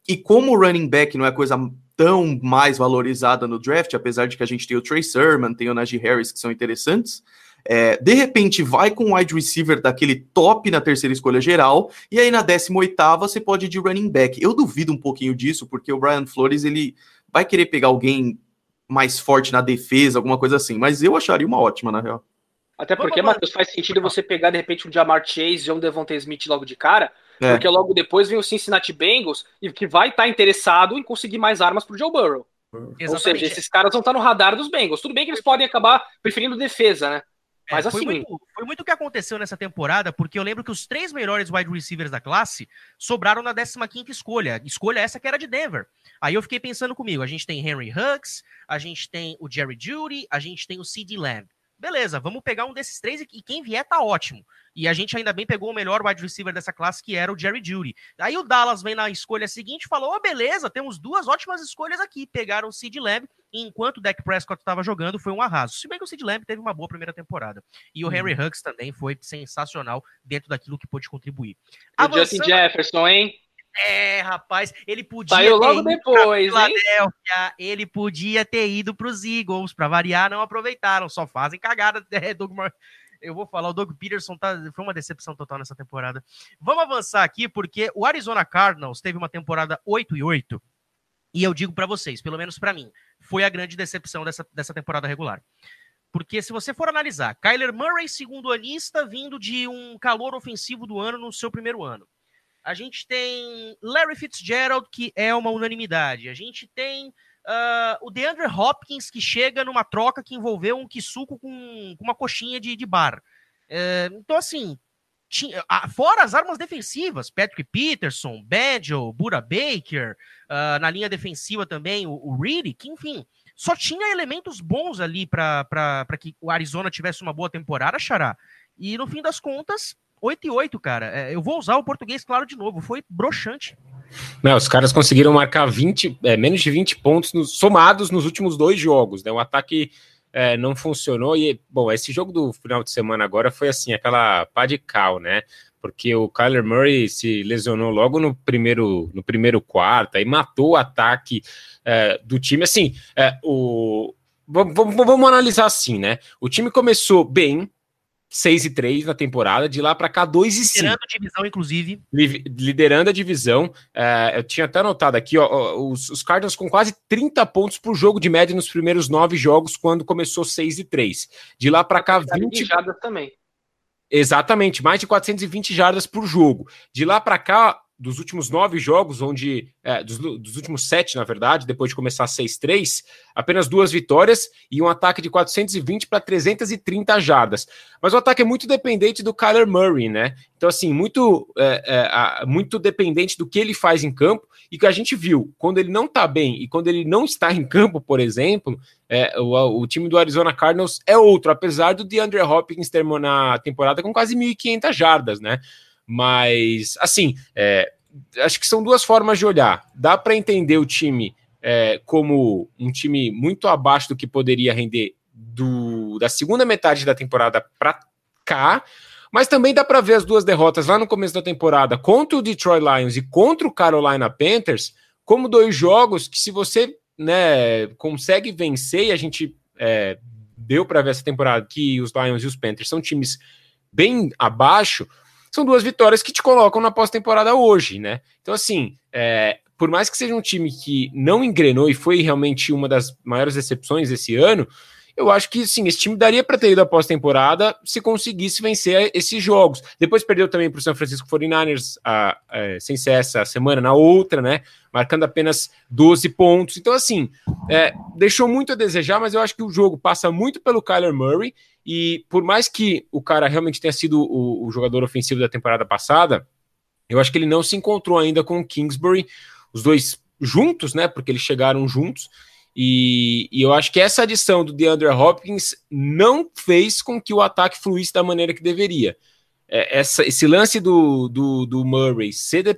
E como o running back não é coisa tão mais valorizada no draft, apesar de que a gente tem o Trey Sermon, tem o Najee Harris, que são interessantes, é, de repente vai com o wide receiver daquele top na terceira escolha geral, e aí na décima oitava você pode ir de running back. Eu duvido um pouquinho disso, porque o Brian Flores, ele vai querer pegar alguém mais forte na defesa, alguma coisa assim. Mas eu acharia uma ótima, na real. Até porque, Matheus, faz sentido você pegar, de repente, um Jamar Chase ou um Devonta Smith logo de cara, é. porque logo depois vem o Cincinnati Bengals, e que vai estar tá interessado em conseguir mais armas pro Joe Burrow. Exatamente. Ou seja, esses caras vão estar no radar dos Bengals. Tudo bem que eles podem acabar preferindo defesa, né? É, Mas assim, foi muito, foi muito o que aconteceu nessa temporada, porque eu lembro que os três melhores wide receivers da classe sobraram na 15 escolha. Escolha essa que era de Denver. Aí eu fiquei pensando comigo, a gente tem Henry Huggs, a gente tem o Jerry Judy, a gente tem o CD Lamb. Beleza, vamos pegar um desses três e quem vier tá ótimo. E a gente ainda bem pegou o melhor wide receiver dessa classe, que era o Jerry Judy. Aí o Dallas vem na escolha seguinte e falou: oh, beleza, temos duas ótimas escolhas aqui. Pegaram o Sid Lamb, enquanto o Dak Prescott estava jogando, foi um arraso. Se bem que o Sid Lamb teve uma boa primeira temporada. E o Henry uhum. Huggs também foi sensacional dentro daquilo que pôde contribuir. O Justin Jefferson, hein? É, rapaz, ele podia Saiu logo depois? Ele podia ter ido para os Eagles, para variar, não aproveitaram, só fazem cagada. É, Doug Mar... Eu vou falar, o Doug Peterson tá, foi uma decepção total nessa temporada. Vamos avançar aqui, porque o Arizona Cardinals teve uma temporada 8 e 8, e eu digo para vocês, pelo menos para mim, foi a grande decepção dessa, dessa temporada regular. Porque se você for analisar, Kyler Murray, segundo anista, vindo de um calor ofensivo do ano no seu primeiro ano. A gente tem Larry Fitzgerald, que é uma unanimidade. A gente tem uh, o DeAndre Hopkins, que chega numa troca que envolveu um Kisuko com, com uma coxinha de, de bar. Uh, então, assim, tinha, fora as armas defensivas, Patrick Peterson, Badgel, Bura Baker, uh, na linha defensiva também o, o Reedy, que enfim, só tinha elementos bons ali para que o Arizona tivesse uma boa temporada, Xará. E no fim das contas, 8 e 8, cara. É, eu vou usar o português claro de novo. Foi broxante. Não, os caras conseguiram marcar 20, é, menos de 20 pontos somados nos últimos dois jogos. Né? O ataque é, não funcionou. E, bom, esse jogo do final de semana agora foi assim, aquela pá de cal, né? Porque o Kyler Murray se lesionou logo no primeiro, no primeiro quarto, aí matou o ataque é, do time. Assim, é, o, vamos, vamos analisar assim, né? O time começou bem, 6 e 3 na temporada, de lá para cá 2 e 5. Liderando a divisão, inclusive. Liderando a divisão. É, eu tinha até anotado aqui, ó, os, os, Cardinals com quase 30 pontos por jogo de média nos primeiros nove jogos, quando começou 6 e 3. De lá para cá, 20. jardas também. Exatamente, mais de 420 jardas por jogo. De lá para cá, dos últimos nove jogos, onde. É, dos, dos, últimos sete, na verdade, depois de começar 6-3, apenas duas vitórias e um ataque de 420 para 330 jardas. Mas o ataque é muito dependente do Kyler Murray, né? Então, assim, muito, é, é, muito dependente do que ele faz em campo e que a gente viu, quando ele não tá bem e quando ele não está em campo, por exemplo, é, o, o time do Arizona Cardinals é outro, apesar do DeAndre Hopkins terminar na temporada com quase 1.500 jardas, né? Mas, assim, é, acho que são duas formas de olhar. Dá para entender o time é, como um time muito abaixo do que poderia render do, da segunda metade da temporada para cá, mas também dá para ver as duas derrotas lá no começo da temporada contra o Detroit Lions e contra o Carolina Panthers como dois jogos que se você né, consegue vencer e a gente é, deu para ver essa temporada que os Lions e os Panthers são times bem abaixo, são duas vitórias que te colocam na pós-temporada hoje, né? Então, assim, é, por mais que seja um time que não engrenou e foi realmente uma das maiores decepções desse ano, eu acho que sim, esse time daria para ter ido à pós-temporada se conseguisse vencer esses jogos. Depois perdeu também para o São Francisco 49ers, a, a, sem ser essa semana, na outra, né? Marcando apenas 12 pontos. Então, assim, é, deixou muito a desejar, mas eu acho que o jogo passa muito pelo Kyler Murray. E por mais que o cara realmente tenha sido o, o jogador ofensivo da temporada passada, eu acho que ele não se encontrou ainda com o Kingsbury, os dois juntos, né? Porque eles chegaram juntos. E, e, eu acho que essa adição do DeAndre Hopkins não fez com que o ataque fluísse da maneira que deveria. É, essa, esse lance do, do, do Murray,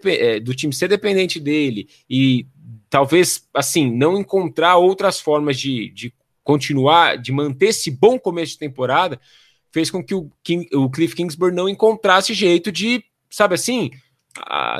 é, do time ser dependente dele e talvez, assim, não encontrar outras formas de, de continuar, de manter esse bom começo de temporada, fez com que o, King, o Cliff Kingsbury não encontrasse jeito de, sabe assim,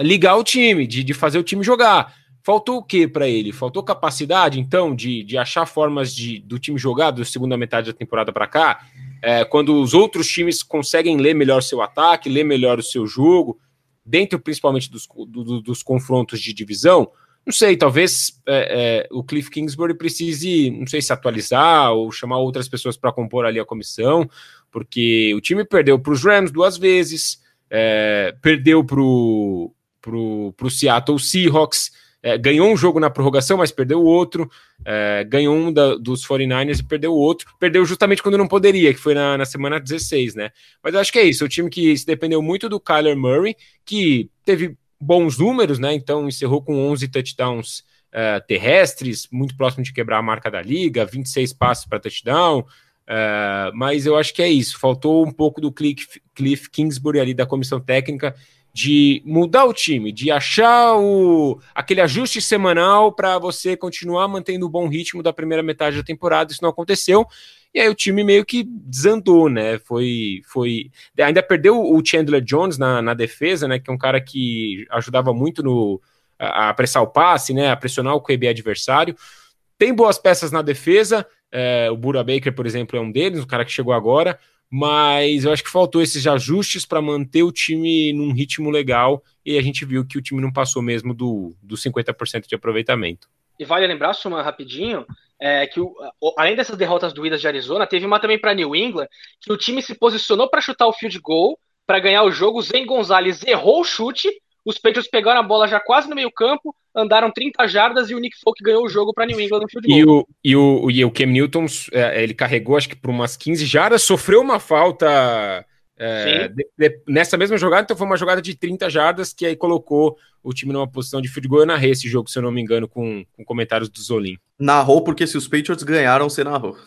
ligar o time, de, de fazer o time jogar. Faltou o que para ele? Faltou capacidade, então, de, de achar formas de, do time jogar da segunda metade da temporada para cá, é, quando os outros times conseguem ler melhor seu ataque, ler melhor o seu jogo, dentro principalmente dos, do, dos confrontos de divisão. Não sei, talvez é, é, o Cliff Kingsbury precise, não sei se atualizar ou chamar outras pessoas para compor ali a comissão, porque o time perdeu para os Rams duas vezes, é, perdeu para o Seattle Seahawks é, ganhou um jogo na prorrogação, mas perdeu o outro, é, ganhou um da, dos 49ers e perdeu o outro, perdeu justamente quando não poderia, que foi na, na, semana 16, né? Mas eu acho que é isso, o time que se dependeu muito do Kyler Murray, que teve bons números, né? Então encerrou com 11 touchdowns uh, terrestres, muito próximo de quebrar a marca da liga, 26 passos para touchdown. Uh, mas eu acho que é isso. Faltou um pouco do Cliff, Cliff Kingsbury ali da comissão técnica de mudar o time, de achar o, aquele ajuste semanal para você continuar mantendo o bom ritmo da primeira metade da temporada. Isso não aconteceu. E aí o time meio que desandou, né? Foi. foi ainda perdeu o Chandler Jones na, na defesa, né? Que é um cara que ajudava muito no, a, apressar o passe, né? A pressionar o QB adversário. Tem boas peças na defesa. É, o Bura Baker, por exemplo, é um deles, o cara que chegou agora. Mas eu acho que faltou esses ajustes para manter o time num ritmo legal. E a gente viu que o time não passou mesmo do, do 50% de aproveitamento. E vale lembrar, Suma, rapidinho, é, que o, além dessas derrotas doídas de Arizona, teve uma também para New England, que o time se posicionou para chutar o field goal, para ganhar o jogo. Zen Gonzalez errou o chute, os Patriots pegaram a bola já quase no meio campo, andaram 30 jardas e o Nick Folk ganhou o jogo para New England no field goal. E o, e o, e o Cam Newton, é, ele carregou acho que por umas 15 jardas, sofreu uma falta é, de, de, nessa mesma jogada, então foi uma jogada de 30 jardas que aí colocou o time numa posição de field goal. Eu narrei esse jogo, se eu não me engano, com, com comentários do Zolim. Narrou porque se os Patriots ganharam, você narrou.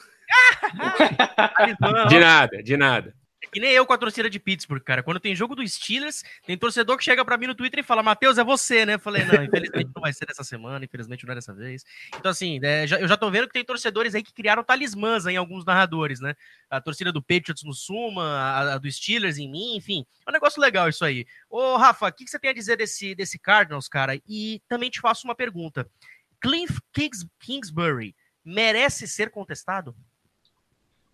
de nada, de nada que nem eu com a torcida de Pittsburgh, cara. Quando tem jogo do Steelers, tem torcedor que chega para mim no Twitter e fala: Matheus, é você, né? Eu falei: não, infelizmente não vai ser dessa semana, infelizmente não é dessa vez. Então, assim, é, já, eu já tô vendo que tem torcedores aí que criaram talismãs em alguns narradores, né? A torcida do Patriots no Suma, a, a do Steelers em mim, enfim. É um negócio legal isso aí. Ô, Rafa, o que, que você tem a dizer desse, desse Cardinals, cara? E também te faço uma pergunta. Cliff Kings, Kingsbury merece ser contestado?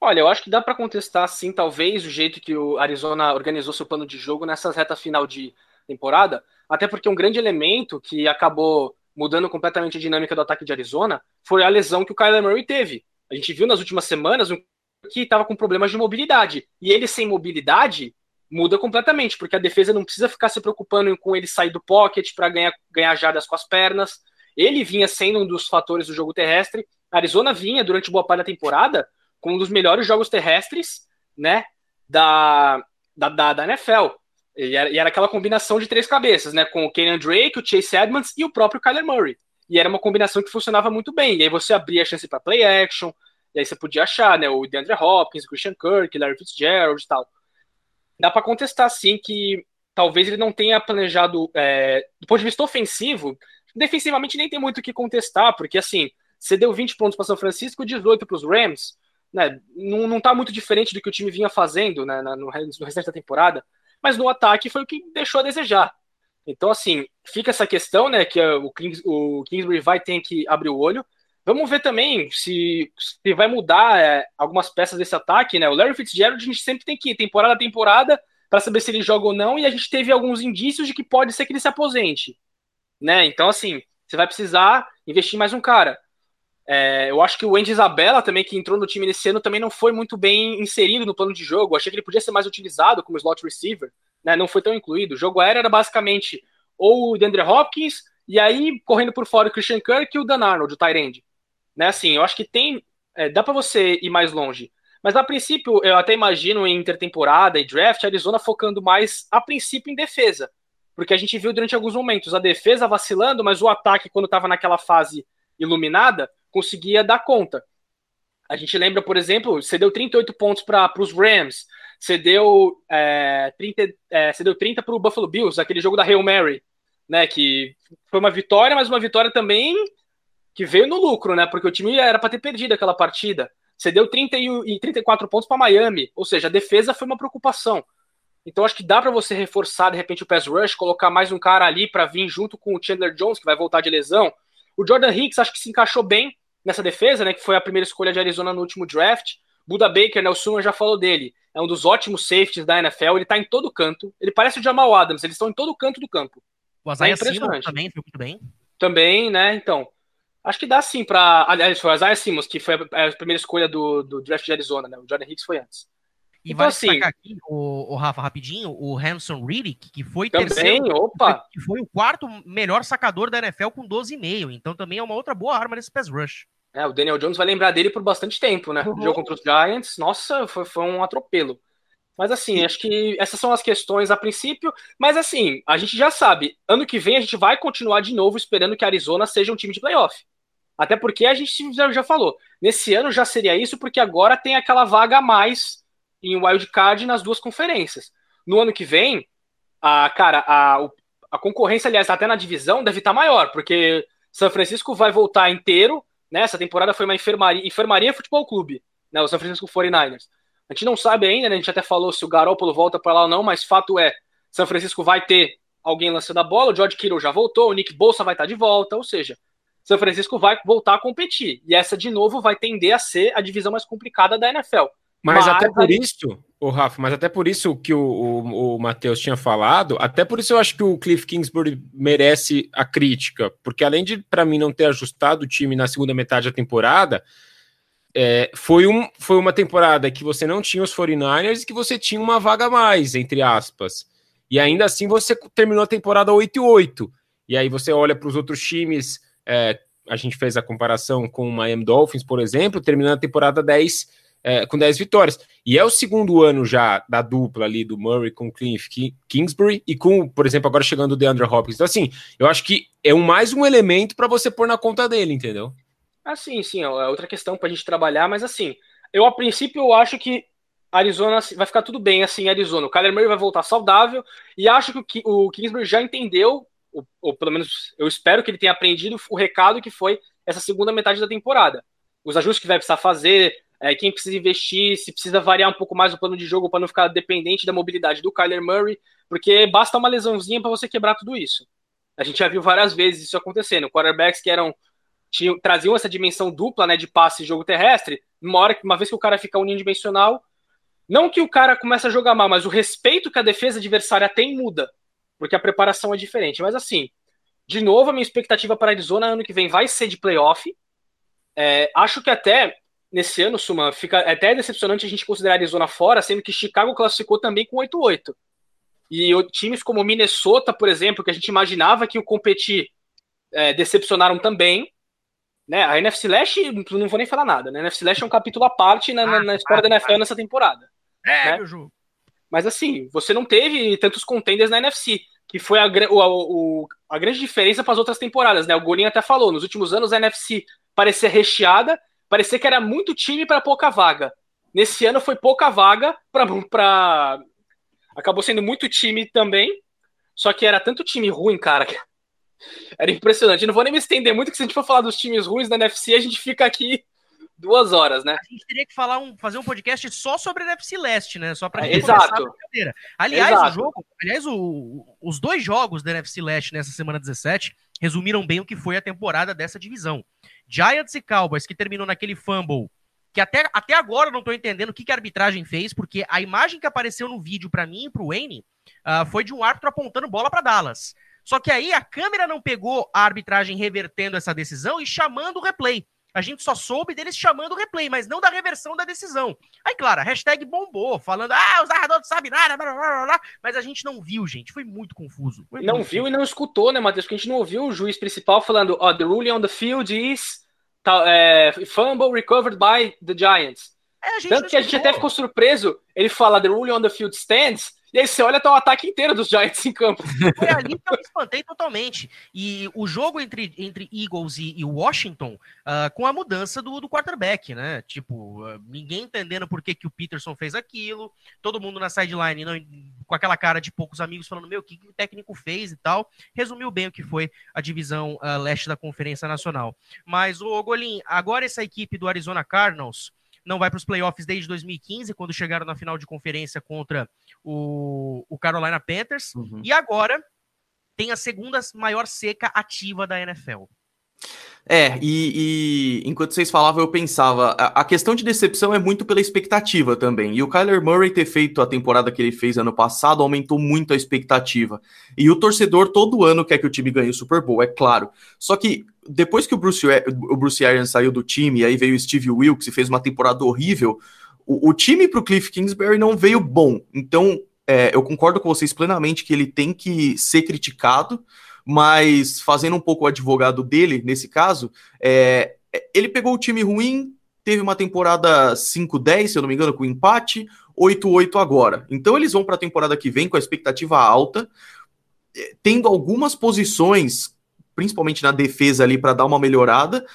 Olha, eu acho que dá para contestar sim, talvez, o jeito que o Arizona organizou seu plano de jogo nessa reta final de temporada, até porque um grande elemento que acabou mudando completamente a dinâmica do ataque de Arizona foi a lesão que o Kyler Murray teve. A gente viu nas últimas semanas que estava com problemas de mobilidade. E ele sem mobilidade muda completamente, porque a defesa não precisa ficar se preocupando com ele sair do pocket para ganhar, ganhar jardas com as pernas. Ele vinha sendo um dos fatores do jogo terrestre. A Arizona vinha, durante boa parte da temporada, com um dos melhores jogos terrestres, né, da, da, da, da NFL. E era, e era, aquela combinação de três cabeças, né, com o Kenyan Drake, o Chase Edmonds e o próprio Kyler Murray. E era uma combinação que funcionava muito bem. E aí você abria a chance para play action, e aí você podia achar, né, o DeAndre Hopkins, o Christian Kirk, Larry Fitzgerald e tal. Dá para contestar, sim, que talvez ele não tenha planejado, é, do ponto de vista ofensivo, defensivamente nem tem muito o que contestar, porque assim, você deu 20 pontos para São Francisco, 18 para os Rams, né, não, não tá muito diferente do que o time vinha fazendo né, no, no restante da temporada, mas no ataque foi o que deixou a desejar. Então, assim, fica essa questão, né, que o, Kings, o Kingsbury vai ter que abrir o olho. Vamos ver também se, se vai mudar é, algumas peças desse ataque, né? O Larry Fitzgerald a gente sempre tem que ir temporada a temporada para saber se ele joga ou não, e a gente teve alguns indícios de que pode ser que ele se aposente, né? Então, assim, você vai precisar investir mais um cara. É, eu acho que o Andy Isabella também, que entrou no time nesse ano, também não foi muito bem inserido no plano de jogo. Achei que ele podia ser mais utilizado como slot receiver, né? Não foi tão incluído. O jogo aéreo era basicamente ou o DeAndre Hopkins, e aí correndo por fora o Christian Kirk e o Dan Arnold, o Tyrande. Né? Assim, eu acho que tem. É, dá para você ir mais longe. Mas a princípio, eu até imagino em intertemporada e draft, a Arizona focando mais, a princípio, em defesa. Porque a gente viu durante alguns momentos a defesa vacilando, mas o ataque, quando estava naquela fase iluminada, conseguia dar conta. A gente lembra, por exemplo, você deu 38 pontos para os Rams, você deu, é, 30, é, você deu 30 para o Buffalo Bills, aquele jogo da Hail Mary, né? Que foi uma vitória, mas uma vitória também que veio no lucro, né? Porque o time era para ter perdido aquela partida. Você deu 30 e 34 pontos para Miami, ou seja, a defesa foi uma preocupação. Então acho que dá para você reforçar de repente o pass rush, colocar mais um cara ali para vir junto com o Chandler Jones que vai voltar de lesão, o Jordan Hicks acho que se encaixou bem nessa defesa, né? Que foi a primeira escolha de Arizona no último draft. Buda Baker, né? O Suman já falou dele. É um dos ótimos safeties da NFL. Ele tá em todo canto. Ele parece o Jamal Adams. Eles estão em todo canto do campo. O Isaiah é Simmons também foi muito bem. Também, né? Então, acho que dá sim para. Aliás, foi o Isaiah Simmons, que foi a primeira escolha do, do draft de Arizona, né? O Jordan Hicks foi antes. E então, vai assim, destacar aqui, o, o, Rafa, rapidinho, o Hanson Riddick, que foi também, terceiro, opa. que foi o quarto melhor sacador da NFL com 12,5. Então também é uma outra boa arma nesse pass rush. É, o Daniel Jones vai lembrar dele por bastante tempo, né? Uhum. O jogo contra os Giants, nossa, foi, foi um atropelo. Mas assim, acho que essas são as questões a princípio. Mas assim, a gente já sabe, ano que vem a gente vai continuar de novo esperando que a Arizona seja um time de playoff. Até porque a gente já, já falou, nesse ano já seria isso, porque agora tem aquela vaga a mais em wildcard nas duas conferências. No ano que vem, a, cara, a, a concorrência, aliás, até na divisão, deve estar maior, porque São Francisco vai voltar inteiro, né? Essa temporada foi uma enfermaria, enfermaria futebol clube, né? O São Francisco 49ers. A gente não sabe ainda, né? A gente até falou se o Garoppolo volta para lá ou não, mas fato é, São Francisco vai ter alguém lançando a bola, o George Kittle já voltou, o Nick Bolsa vai estar de volta, ou seja, São Francisco vai voltar a competir. E essa, de novo, vai tender a ser a divisão mais complicada da NFL. Mas, mas até por isso, o Rafa, mas até por isso que o, o, o Matheus tinha falado, até por isso eu acho que o Cliff Kingsbury merece a crítica, porque além de, para mim, não ter ajustado o time na segunda metade da temporada, é, foi, um, foi uma temporada que você não tinha os 49ers e que você tinha uma vaga a mais, entre aspas. E ainda assim você terminou a temporada 8 e 8. E aí você olha para os outros times, é, a gente fez a comparação com o Miami Dolphins, por exemplo, terminando a temporada 10 é, com 10 vitórias. E é o segundo ano já da dupla ali do Murray com o Kingsbury e com, por exemplo, agora chegando o DeAndre Hopkins. Então, assim, eu acho que é um, mais um elemento para você pôr na conta dele, entendeu? Ah, sim, sim, é outra questão para a gente trabalhar, mas assim, eu a princípio eu acho que Arizona vai ficar tudo bem assim Arizona. O Kyler Murray vai voltar saudável e acho que o Kingsbury já entendeu, ou, ou, pelo menos eu espero que ele tenha aprendido o recado que foi essa segunda metade da temporada. Os ajustes que vai precisar fazer, é, quem precisa investir, se precisa variar um pouco mais o plano de jogo para não ficar dependente da mobilidade do Kyler Murray, porque basta uma lesãozinha para você quebrar tudo isso. A gente já viu várias vezes isso acontecendo. Quarterbacks que eram tinham, traziam essa dimensão dupla né, de passe e jogo terrestre, uma, hora, uma vez que o cara fica unidimensional, não que o cara comece a jogar mal, mas o respeito que a defesa adversária tem muda, porque a preparação é diferente. Mas assim, de novo, a minha expectativa para a Arizona ano que vem vai ser de playoff. É, acho que até nesse ano, Suma, fica até decepcionante a gente considerar a Arizona fora, sendo que Chicago classificou também com 8-8. E times como Minnesota, por exemplo, que a gente imaginava que o competir, é, decepcionaram também. Né? A NFC Leste, não vou nem falar nada, né? A NFC Leste é um capítulo à parte na, na, na história da NFL nessa temporada. É, né? meu jogo. Mas assim, você não teve tantos contenders na NFC, que foi a, o, o, a grande diferença para as outras temporadas, né? O Golinho até falou, nos últimos anos a NFC parecia recheada, parecia que era muito time para pouca vaga. Nesse ano foi pouca vaga para. Acabou sendo muito time também, só que era tanto time ruim, cara, era impressionante. Não vou nem me estender muito, que se a gente for falar dos times ruins da NFC, a gente fica aqui duas horas, né? A gente teria que falar um, fazer um podcast só sobre a NFC Leste, né? Só para é, Exato. Aliás, Exato. o jogo, aliás, o, os dois jogos da NFC Leste nessa semana 17 resumiram bem o que foi a temporada dessa divisão. Giants e Cowboys, que terminou naquele fumble, que até, até agora eu não tô entendendo o que, que a arbitragem fez, porque a imagem que apareceu no vídeo para mim e pro Wayne uh, foi de um árbitro apontando bola para Dallas. Só que aí a câmera não pegou a arbitragem revertendo essa decisão e chamando o replay. A gente só soube deles chamando o replay, mas não da reversão da decisão. Aí, claro, a hashtag bombou, falando, ah, os narradores não sabem nada, blá, blá, blá, mas a gente não viu, gente. Foi muito confuso. Foi não muito viu confuso. e não escutou, né, Matheus? Porque a gente não ouviu o juiz principal falando, ó, oh, the ruling on the field is é, fumble recovered by the Giants. É, Tanto que a gente até ficou surpreso, ele fala, the ruling on the field stands, e aí você olha, tá o ataque inteiro dos Giants em campo. Foi ali que eu me espantei totalmente. E o jogo entre, entre Eagles e, e Washington, uh, com a mudança do, do quarterback, né? Tipo, uh, ninguém entendendo por que, que o Peterson fez aquilo, todo mundo na sideline não, com aquela cara de poucos amigos falando, meu, o que, que o técnico fez e tal. Resumiu bem o que foi a divisão uh, leste da Conferência Nacional. Mas, o Golim, agora essa equipe do Arizona Cardinals não vai para os playoffs desde 2015, quando chegaram na final de conferência contra o, o Carolina Panthers. Uhum. E agora tem a segunda maior seca ativa da NFL. É, e, e, enquanto vocês falavam, eu pensava, a, a, questão de decepção é muito pela expectativa também. E o Kyler Murray ter feito a temporada que ele fez ano passado aumentou muito a expectativa. E o torcedor todo ano quer que o time ganhe o Super Bowl, é claro. Só que depois que o Bruce, o Bruce Arians saiu do time, e aí veio o Steve Wilkes e fez uma temporada horrível, o, o time para o Cliff Kingsbury não veio bom. Então, é, eu concordo com vocês plenamente que ele tem que ser criticado, mas fazendo um pouco o advogado dele, nesse caso, é, ele pegou o time ruim, teve uma temporada 5-10, se eu não me engano, com empate, 8-8 agora. Então eles vão para a temporada que vem com a expectativa alta, é, tendo algumas posições, principalmente na defesa ali, para dar uma melhorada,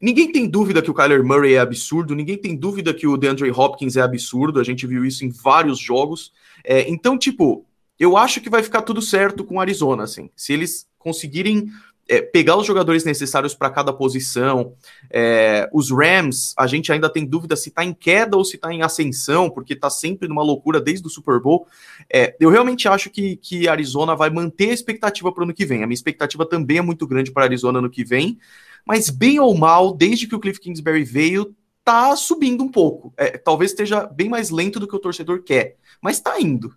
Ninguém tem dúvida que o Kyler Murray é absurdo, ninguém tem dúvida que o DeAndre Hopkins é absurdo, a gente viu isso em vários jogos. É, então, tipo, eu acho que vai ficar tudo certo com o Arizona, assim. Se eles conseguirem é, pegar os jogadores necessários para cada posição. É, os Rams, a gente ainda tem dúvida se está em queda ou se está em ascensão, porque está sempre numa loucura desde o Super Bowl. É, eu realmente acho que, que Arizona vai manter a expectativa para o ano que vem. A minha expectativa também é muito grande para Arizona no que vem mas bem ou mal, desde que o Cliff Kingsbury veio, tá subindo um pouco. É, talvez esteja bem mais lento do que o torcedor quer, mas tá indo.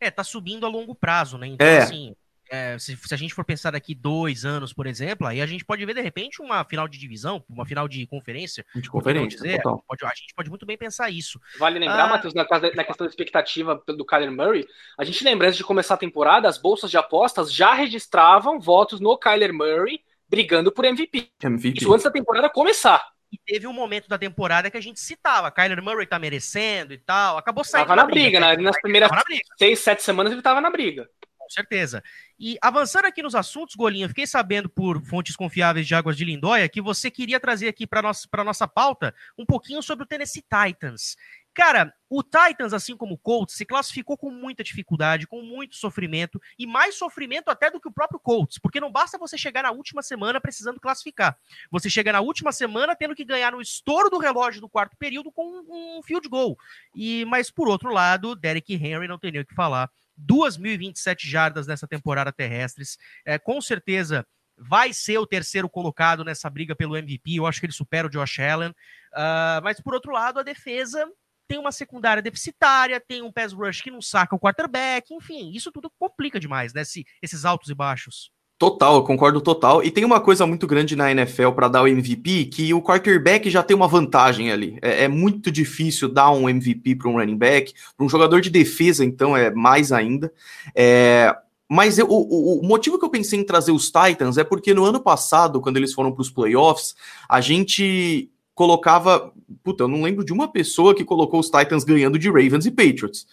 É, tá subindo a longo prazo, né? Então, é. assim, é, se, se, a gente for pensar daqui dois anos, por exemplo, aí a gente pode ver, de repente, uma final de divisão, uma final de conferência. De conferência, dizer, pode, a gente pode muito bem pensar isso. Vale lembrar, ah, Matheus, na, na, questão da expectativa do Kyler Murray, a gente lembra, antes de começar a temporada, as bolsas de apostas já registravam votos no Kyler Murray brigando por MVP. MVP. Isso antes da temporada começar. E teve um momento da temporada que a gente citava, Kyler Murray tá merecendo e tal, acabou saindo tava na briga, briga né? Nas primeiras seis, sete semanas ele tava na briga. Certeza. E avançando aqui nos assuntos, Golinho, fiquei sabendo por fontes confiáveis de Águas de Lindóia que você queria trazer aqui para nossa, nossa pauta um pouquinho sobre o Tennessee Titans. Cara, o Titans, assim como o Colts, se classificou com muita dificuldade, com muito sofrimento, e mais sofrimento até do que o próprio Colts, porque não basta você chegar na última semana precisando classificar. Você chega na última semana tendo que ganhar no estouro do relógio do quarto período com um field goal. E Mas, por outro lado, Derek Henry não tem nem o que falar. 2.027 jardas nessa temporada terrestres. É, com certeza vai ser o terceiro colocado nessa briga pelo MVP. Eu acho que ele supera o Josh Allen. Uh, mas, por outro lado, a defesa tem uma secundária deficitária, tem um pass rush que não saca o quarterback, enfim, isso tudo complica demais, né? Esse, esses altos e baixos. Total, eu concordo total. E tem uma coisa muito grande na NFL para dar o MVP, que o quarterback já tem uma vantagem ali. É, é muito difícil dar um MVP para um running back, para um jogador de defesa, então é mais ainda. É, mas eu, o, o, motivo que eu pensei em trazer os Titans é porque no ano passado, quando eles foram para os playoffs, a gente colocava. Puta, eu não lembro de uma pessoa que colocou os Titans ganhando de Ravens e Patriots.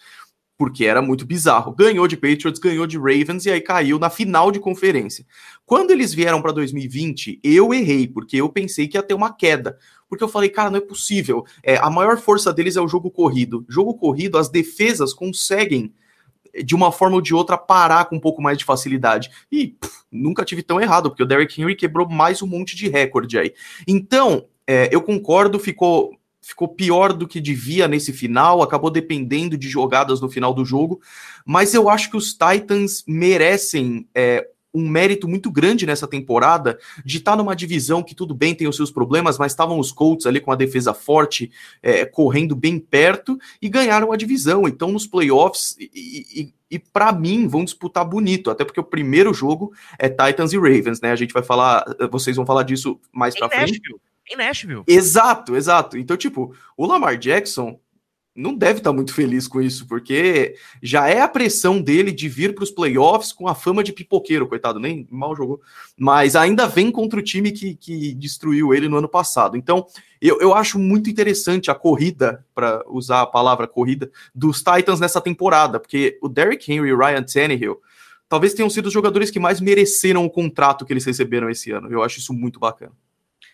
Porque era muito bizarro. Ganhou de Patriots, ganhou de Ravens e aí caiu na final de conferência. Quando eles vieram para 2020, eu errei, porque eu pensei que ia ter uma queda. Porque eu falei, cara, não é possível. É, a maior força deles é o jogo corrido. Jogo corrido, as defesas conseguem de uma forma ou de outra, parar com um pouco mais de facilidade. E pff, nunca tive tão errado, porque o Derrick Henry quebrou mais um monte de recorde aí. Então, é, eu concordo, ficou, ficou pior do que devia nesse final, acabou dependendo de jogadas no final do jogo, mas eu acho que os Titans merecem é, um mérito muito grande nessa temporada de estar tá numa divisão que tudo bem tem os seus problemas, mas estavam os Colts ali com a defesa forte, é, correndo bem perto e ganharam a divisão. Então nos playoffs e, e, e para mim vão disputar bonito, até porque o primeiro jogo é Titans e Ravens, né? A gente vai falar, vocês vão falar disso mais para frente em Nashville. Exato, exato. Então, tipo, o Lamar Jackson não deve estar tá muito feliz com isso, porque já é a pressão dele de vir para os playoffs com a fama de pipoqueiro, coitado, nem mal jogou, mas ainda vem contra o time que, que destruiu ele no ano passado. Então, eu, eu acho muito interessante a corrida, para usar a palavra corrida, dos Titans nessa temporada, porque o Derrick Henry e o Ryan Tannehill talvez tenham sido os jogadores que mais mereceram o contrato que eles receberam esse ano. Eu acho isso muito bacana.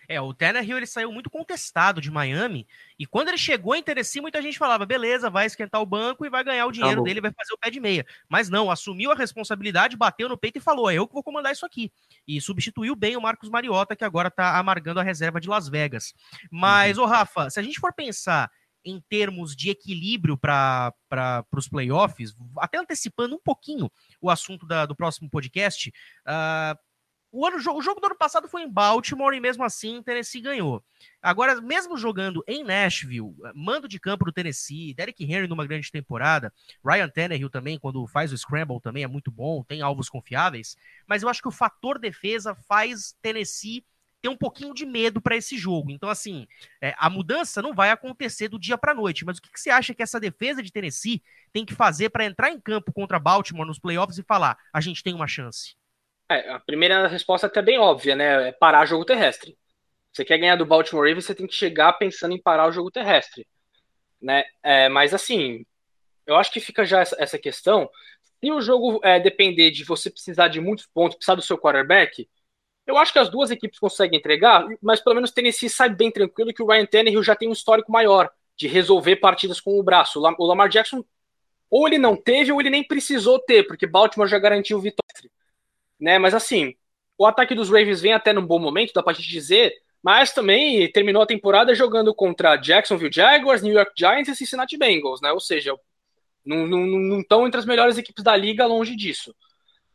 É, o Tannehill ele saiu muito contestado de Miami e quando ele chegou em Tennessee, muita gente falava, beleza, vai esquentar o banco e vai ganhar o dinheiro dele, vai fazer o pé de meia. Mas não, assumiu a responsabilidade, bateu no peito e falou, é eu que vou comandar isso aqui. E substituiu bem o Marcos Mariota, que agora tá amargando a reserva de Las Vegas. Mas, uhum. ô Rafa, se a gente for pensar em termos de equilíbrio para os playoffs, até antecipando um pouquinho o assunto da, do próximo podcast, uh, o, ano, o jogo do ano passado foi em Baltimore e mesmo assim Tennessee ganhou. Agora, mesmo jogando em Nashville, mando de campo do Tennessee, Derek Henry numa grande temporada, Ryan Tannehill também, quando faz o scramble, também é muito bom, tem alvos confiáveis, mas eu acho que o fator defesa faz Tennessee ter um pouquinho de medo para esse jogo. Então, assim, é, a mudança não vai acontecer do dia para noite. Mas o que, que, você acha que essa defesa de Tennessee tem que fazer para entrar em campo contra Baltimore nos playoffs e falar: a gente tem uma chance? É, a primeira resposta é até bem óbvia, né? É parar jogo terrestre. Você quer ganhar do Baltimore Ravens, você tem que chegar pensando em parar o jogo terrestre, né? É, mas assim, eu acho que fica já essa, essa questão. Se o jogo é, depender de você precisar de muitos pontos, precisar do seu quarterback, eu acho que as duas equipes conseguem entregar, mas pelo menos o Tennessee sai bem tranquilo que o Ryan Tannehill já tem um histórico maior de resolver partidas com o braço. O Lamar Jackson, ou ele não teve, ou ele nem precisou ter, porque Baltimore já garantiu vitória. Né? Mas assim, o ataque dos Ravens vem até num bom momento, dá pra gente dizer, mas também terminou a temporada jogando contra Jacksonville Jaguars, New York Giants e Cincinnati Bengals, né? Ou seja, não estão entre as melhores equipes da liga, longe disso.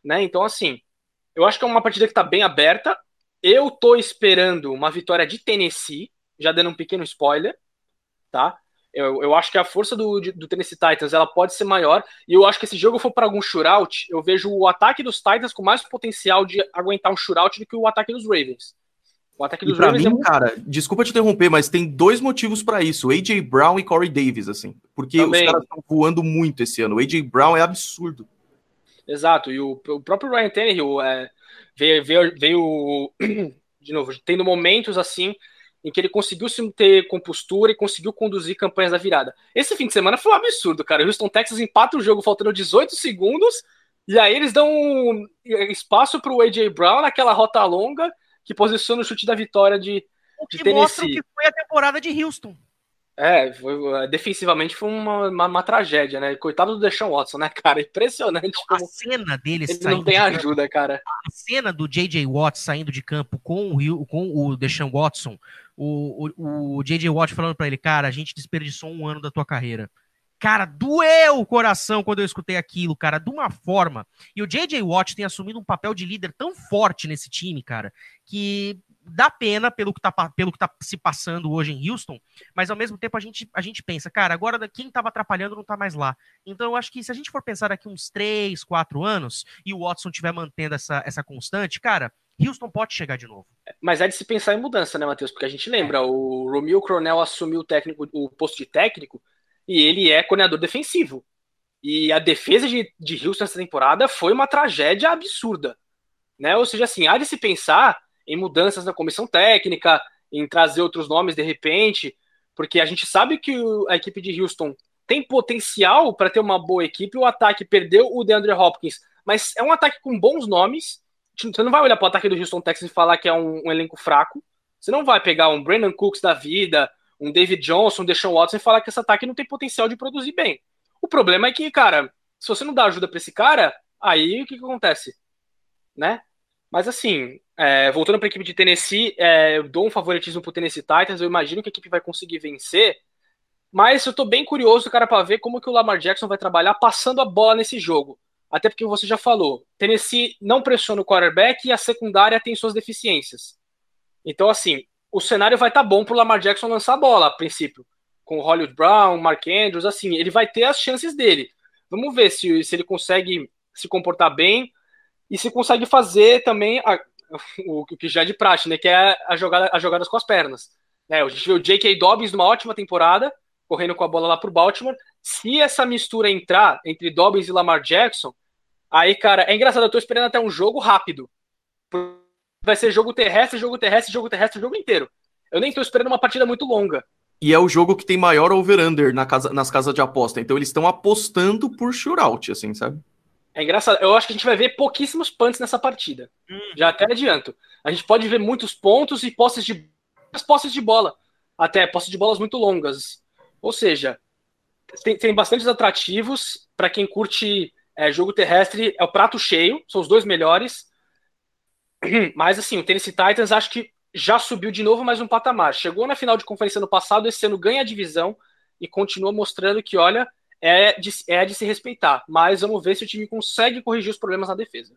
Né? Então, assim, eu acho que é uma partida que está bem aberta. Eu tô esperando uma vitória de Tennessee, já dando um pequeno spoiler, tá? Eu, eu acho que a força do, do Tennessee Titans ela pode ser maior. E eu acho que se jogo for para algum shootout, eu vejo o ataque dos Titans com mais potencial de aguentar um shootout do que o ataque dos Ravens. O ataque dos Ravens mim, é cara, desculpa te interromper, mas tem dois motivos para isso: AJ Brown e Corey Davis, assim. Porque Também. os caras estão voando muito esse ano. O AJ Brown é absurdo. Exato, e o, o próprio Ryan Tannehill é, veio, veio, veio, de novo, tendo momentos assim em que ele conseguiu se ter compostura e conseguiu conduzir campanhas da virada. Esse fim de semana foi um absurdo, cara. O Houston Texas empata o jogo faltando 18 segundos e aí eles dão espaço para o AJ Brown naquela rota longa que posiciona o chute da vitória de, o que de Tennessee. mostra que foi a temporada de Houston. É, foi, defensivamente foi uma, uma, uma, tragédia, né? Coitado do Deshaun Watson, né, cara? Impressionante. a cena dele ele não tem de ajuda, campo, cara. A cena do J.J. Watt saindo de campo com o, com o Deshaun Watson, o, o, o J.J. Watt falando para ele, cara, a gente desperdiçou um ano da tua carreira. Cara, doeu o coração quando eu escutei aquilo, cara, de uma forma. E o J.J. Watt tem assumido um papel de líder tão forte nesse time, cara, que dá pena pelo que, tá, pelo que tá se passando hoje em Houston, mas ao mesmo tempo a gente, a gente pensa, cara, agora quem estava atrapalhando não está mais lá. Então eu acho que se a gente for pensar daqui uns 3, 4 anos e o Watson estiver mantendo essa, essa constante, cara, Houston pode chegar de novo. Mas é de se pensar em mudança, né, Matheus? Porque a gente lembra, é. o Romeo Coronel assumiu o técnico, o posto de técnico e ele é coordenador defensivo. E a defesa de, de Houston essa temporada foi uma tragédia absurda. Né? Ou seja, assim, há de se pensar em mudanças na comissão técnica, em trazer outros nomes de repente, porque a gente sabe que a equipe de Houston tem potencial para ter uma boa equipe. O ataque perdeu o DeAndre Hopkins, mas é um ataque com bons nomes. Você não vai olhar para o ataque do Houston Texans e falar que é um, um elenco fraco. Você não vai pegar um Brandon Cooks da vida, um David Johnson, um Deshaun Watson e falar que esse ataque não tem potencial de produzir bem. O problema é que, cara, se você não dá ajuda para esse cara, aí o que, que acontece? Né? Mas assim, é, voltando para a equipe de Tennessee, é, eu dou um favoritismo para o Tennessee Titans, eu imagino que a equipe vai conseguir vencer, mas eu estou bem curioso, cara, para ver como que o Lamar Jackson vai trabalhar passando a bola nesse jogo. Até porque você já falou, Tennessee não pressiona o quarterback e a secundária tem suas deficiências. Então, assim, o cenário vai estar tá bom para o Lamar Jackson lançar a bola, a princípio. Com o Hollywood Brown, Mark Andrews, assim, ele vai ter as chances dele. Vamos ver se, se ele consegue se comportar bem e se consegue fazer também a, o, o, que já é de praxe, né? Que é a jogada, as jogadas com as pernas. Né, a gente vê o J.K. Dobbins numa ótima temporada, correndo com a bola lá pro Baltimore. Se essa mistura entrar entre Dobbins e Lamar Jackson, aí, cara, é engraçado, eu tô esperando até um jogo rápido vai ser jogo terrestre, jogo terrestre, jogo terrestre o jogo inteiro. Eu nem tô esperando uma partida muito longa. E é o jogo que tem maior over-under na casa, nas casas de aposta. Então eles estão apostando por shootout, assim, sabe? É engraçado. Eu acho que a gente vai ver pouquíssimos punts nessa partida. Hum. Já até adianto. A gente pode ver muitos pontos e posses de posses de bola. Até posses de bolas muito longas. Ou seja, tem, tem bastantes atrativos para quem curte é, jogo terrestre. É o prato cheio, são os dois melhores. Mas assim, o Tennessee Titans acho que já subiu de novo mais um patamar. Chegou na final de conferência no passado, esse ano ganha a divisão e continua mostrando que, olha, é de, é de se respeitar. Mas vamos ver se o time consegue corrigir os problemas na defesa.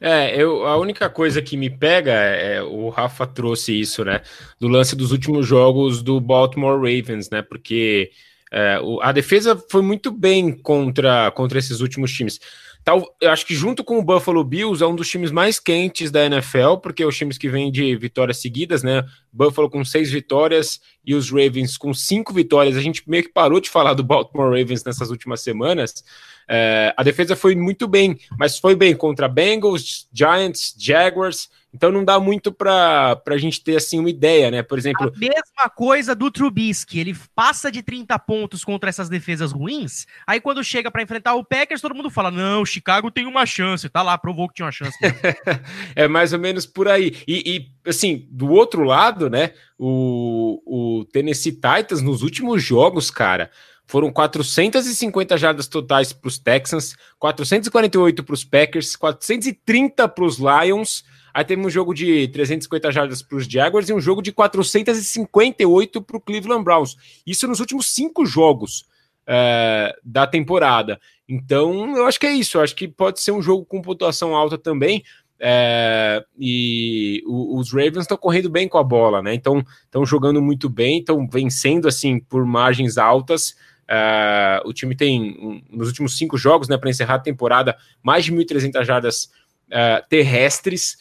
É, eu, a única coisa que me pega é, é o Rafa trouxe isso, né? Do lance dos últimos jogos do Baltimore Ravens, né? Porque é, o, a defesa foi muito bem contra, contra esses últimos times. tal, eu acho que junto com o Buffalo Bills é um dos times mais quentes da NFL, porque é os times que vêm de vitórias seguidas, né? Buffalo com seis vitórias e os Ravens com cinco vitórias. A gente meio que parou de falar do Baltimore Ravens nessas últimas semanas. É, a defesa foi muito bem, mas foi bem contra Bengals, Giants, Jaguars. Então não dá muito para a gente ter assim uma ideia, né? Por exemplo. A mesma coisa do Trubisky, ele passa de 30 pontos contra essas defesas ruins. Aí quando chega para enfrentar o Packers, todo mundo fala: não, Chicago tem uma chance. Tá lá, provou que tinha uma chance. é mais ou menos por aí. E, e, assim, do outro lado, né? O, o Tennessee Titans nos últimos jogos, cara. Foram 450 jardas totais para os Texans, 448 para os Packers, 430 para os Lions. Aí teve um jogo de 350 jardas para os Jaguars e um jogo de 458 para o Cleveland Browns. Isso nos últimos cinco jogos é, da temporada. Então, eu acho que é isso. Eu acho que pode ser um jogo com pontuação alta também. É, e os Ravens estão correndo bem com a bola, né? Então, estão jogando muito bem, estão vencendo assim por margens altas. Uh, o time tem, nos últimos cinco jogos, né, para encerrar a temporada, mais de 1.300 jardas uh, terrestres.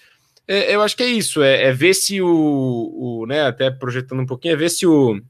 É, eu acho que é isso, é, é ver se o, o, né, até projetando um pouquinho, é ver se o,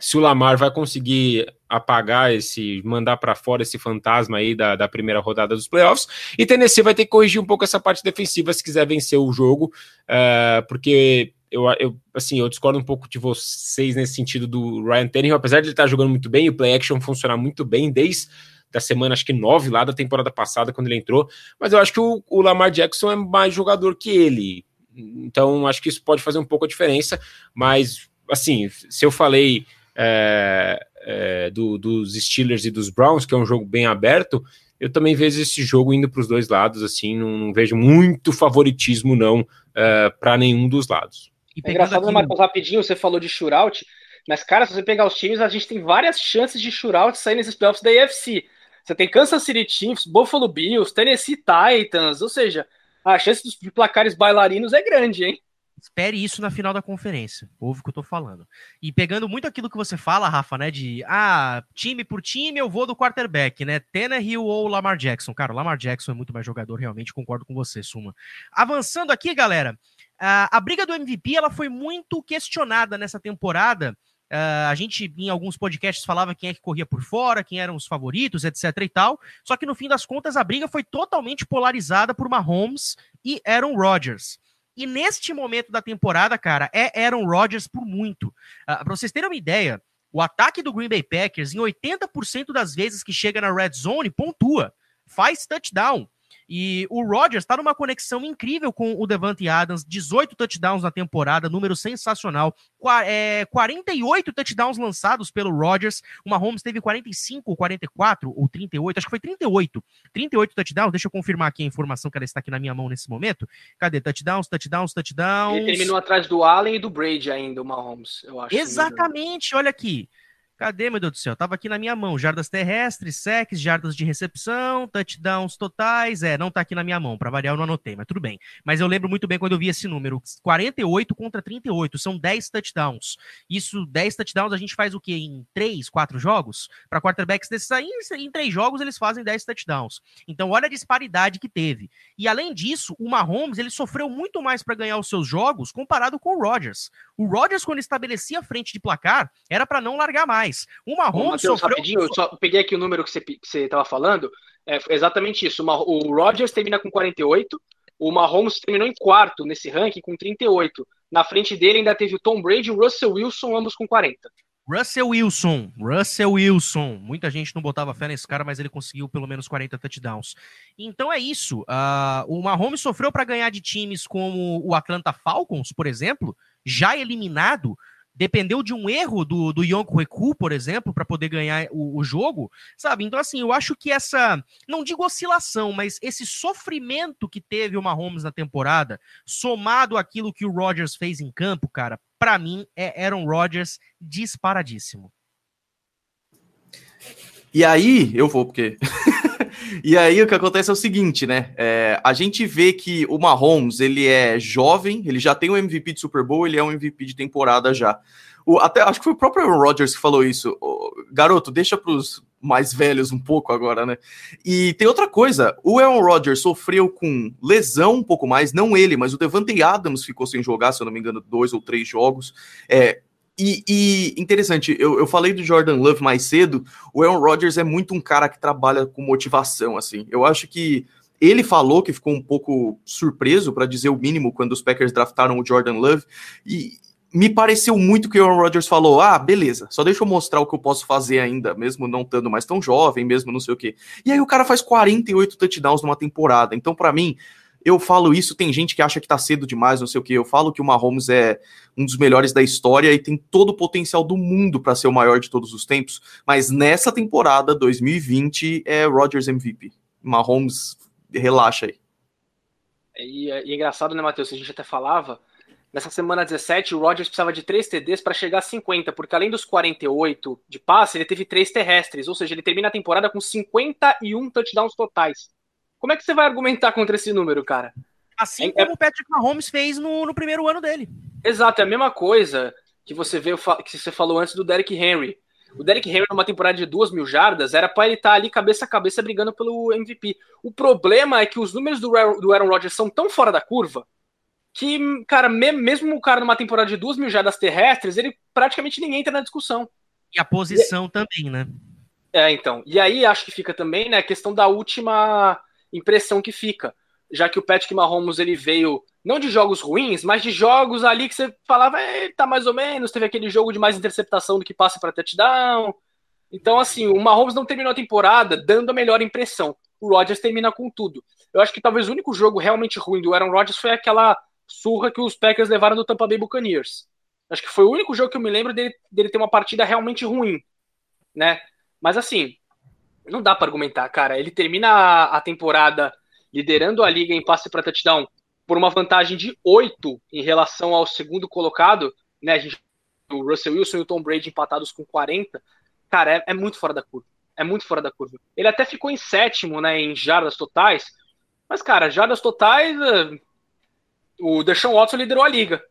se o Lamar vai conseguir apagar esse, mandar para fora esse fantasma aí da, da primeira rodada dos playoffs, e Tennessee vai ter que corrigir um pouco essa parte defensiva se quiser vencer o jogo, uh, porque eu, eu, assim, eu discordo um pouco de vocês nesse sentido do Ryan Tannehill, apesar de ele estar jogando muito bem, o play action funcionar muito bem desde da semana, acho que nove lá da temporada passada, quando ele entrou, mas eu acho que o, o Lamar Jackson é mais jogador que ele, então acho que isso pode fazer um pouco a diferença, mas, assim, se eu falei é, é, do, dos Steelers e dos Browns, que é um jogo bem aberto, eu também vejo esse jogo indo para os dois lados, assim, não, não, vejo muito favoritismo, não, é, para nenhum dos lados. E é engraçado, aqui... Matheus, rapidinho, você falou de shootout, mas, cara, se você pegar os times, a gente tem várias chances de shootout sair nesses playoffs da AFC. Você tem Kansas City Chiefs, Buffalo Bills, Tennessee Titans, ou seja, a chance de placares bailarinos é grande, hein? Espere isso na final da conferência. Ouve o que eu tô falando. E pegando muito aquilo que você fala, Rafa, né? De ah, time por time, eu vou do quarterback, né? Tannehill ou Lamar Jackson. Cara, o Lamar Jackson é muito mais jogador, realmente, concordo com você, Suma. Avançando aqui, galera. Uh, a briga do MVP ela foi muito questionada nessa temporada. Uh, a gente, em alguns podcasts, falava quem é que corria por fora, quem eram os favoritos, etc e tal. Só que no fim das contas, a briga foi totalmente polarizada por Mahomes e Aaron Rodgers. E neste momento da temporada, cara, é Aaron Rodgers por muito. Uh, para vocês terem uma ideia, o ataque do Green Bay Packers, em 80% das vezes que chega na red zone, pontua, faz touchdown. E o Rodgers está numa conexão incrível com o Devante Adams, 18 touchdowns na temporada, número sensacional. Qua é, 48 touchdowns lançados pelo Rodgers. O Mahomes teve 45, 44 ou 38, acho que foi 38. 38 touchdowns, deixa eu confirmar aqui a informação que ela está aqui na minha mão nesse momento. Cadê? Touchdowns, touchdowns, touchdowns. Ele terminou atrás do Allen e do Brady ainda, o Mahomes, eu acho. Exatamente, olha aqui. Cadê, meu Deus do céu? Tava aqui na minha mão. Jardas terrestres, secs, jardas de recepção, touchdowns totais. É, não tá aqui na minha mão. Para variar, eu não anotei, mas tudo bem. Mas eu lembro muito bem quando eu vi esse número. 48 contra 38. São 10 touchdowns. Isso, 10 touchdowns, a gente faz o quê? Em 3, 4 jogos? Para quarterbacks desses aí, em 3 jogos, eles fazem 10 touchdowns. Então, olha a disparidade que teve. E além disso, o Mahomes, ele sofreu muito mais para ganhar os seus jogos comparado com o Rodgers. O Rodgers, quando estabelecia a frente de placar, era para não largar mais mais. O Mahomes sofreu... Rapidinho, eu só peguei aqui o número que você estava falando. É exatamente isso. O Rodgers termina com 48, o Mahomes terminou em quarto nesse ranking com 38. Na frente dele ainda teve o Tom Brady e o Russell Wilson, ambos com 40. Russell Wilson, Russell Wilson. Muita gente não botava fé nesse cara, mas ele conseguiu pelo menos 40 touchdowns. Então é isso. Uh, o Mahomes sofreu para ganhar de times como o Atlanta Falcons, por exemplo, já eliminado dependeu de um erro do, do Yonko Reku, por exemplo, para poder ganhar o, o, jogo, sabe? Então, assim, eu acho que essa, não digo oscilação, mas esse sofrimento que teve o Mahomes na temporada, somado àquilo que o Rodgers fez em campo, cara, para mim é Aaron Rodgers disparadíssimo. E aí, eu vou, porque. e aí, o que acontece é o seguinte, né? É, a gente vê que o Mahomes, ele é jovem, ele já tem um MVP de Super Bowl, ele é um MVP de temporada já. O, até acho que foi o próprio Aaron Rodgers que falou isso. O, garoto, deixa pros, mais velhos um pouco agora, né? E tem outra coisa, o Aaron Rodgers sofreu com lesão um pouco mais, não ele, mas o Devante Adams ficou sem jogar, se eu não me engano, dois ou três jogos. É, e, e, interessante, eu, eu falei do Jordan Love mais cedo, o Aaron Rodgers é muito um cara que trabalha com motivação, assim. Eu acho que ele falou que ficou um pouco surpreso, para dizer o mínimo, quando os Packers draftaram o Jordan Love, e, me pareceu muito que o Aaron Rodgers falou: ah, beleza, só deixa eu mostrar o que eu posso fazer ainda, mesmo não estando mais tão jovem, mesmo não sei o quê. E aí o cara faz 48 touchdowns numa temporada. Então, para mim, eu falo isso, tem gente que acha que tá cedo demais, não sei o quê. Eu falo que o Mahomes é um dos melhores da história e tem todo o potencial do mundo para ser o maior de todos os tempos, mas nessa temporada 2020 é Rodgers MVP. Mahomes, relaxa aí. E, e é engraçado, né, Matheus? A gente até falava Nessa semana 17, o Rodgers precisava de 3 TDs para chegar a 50, porque além dos 48 de passe, ele teve 3 terrestres, ou seja, ele termina a temporada com 51 touchdowns totais. Como é que você vai argumentar contra esse número, cara? Assim é, como o Patrick Mahomes fez no, no primeiro ano dele. Exato, é a mesma coisa que você que você falou antes do Derrick Henry. O Derrick Henry, numa temporada de 2 mil jardas, era para ele estar tá ali cabeça a cabeça brigando pelo MVP. O problema é que os números do, do Aaron Rodgers são tão fora da curva que, cara, mesmo o cara numa temporada de duas mil jardas terrestres, ele praticamente ninguém entra na discussão. E a posição e... também, né? É, então. E aí acho que fica também, né, a questão da última impressão que fica. Já que o Patrick Mahomes ele veio não de jogos ruins, mas de jogos ali que você falava, ele tá mais ou menos, teve aquele jogo de mais interceptação do que passe para touchdown. Então, assim, o Mahomes não terminou a temporada dando a melhor impressão. O Rodgers termina com tudo. Eu acho que talvez o único jogo realmente ruim do Aaron Rodgers foi aquela surra que os Packers levaram do Tampa Bay Buccaneers. Acho que foi o único jogo que eu me lembro dele, dele ter uma partida realmente ruim, né? Mas assim, não dá para argumentar, cara. Ele termina a, temporada liderando a liga em passe para touchdown por uma vantagem de 8 em relação ao segundo colocado, né? A gente, o Russell Wilson e o Tom Brady empatados com 40. Cara, é, é muito fora da curva. É muito fora da curva. Ele até ficou em sétimo, né, em jardas totais. Mas, cara, jardas totais, eh, o Deshaun Watson liderou a liga.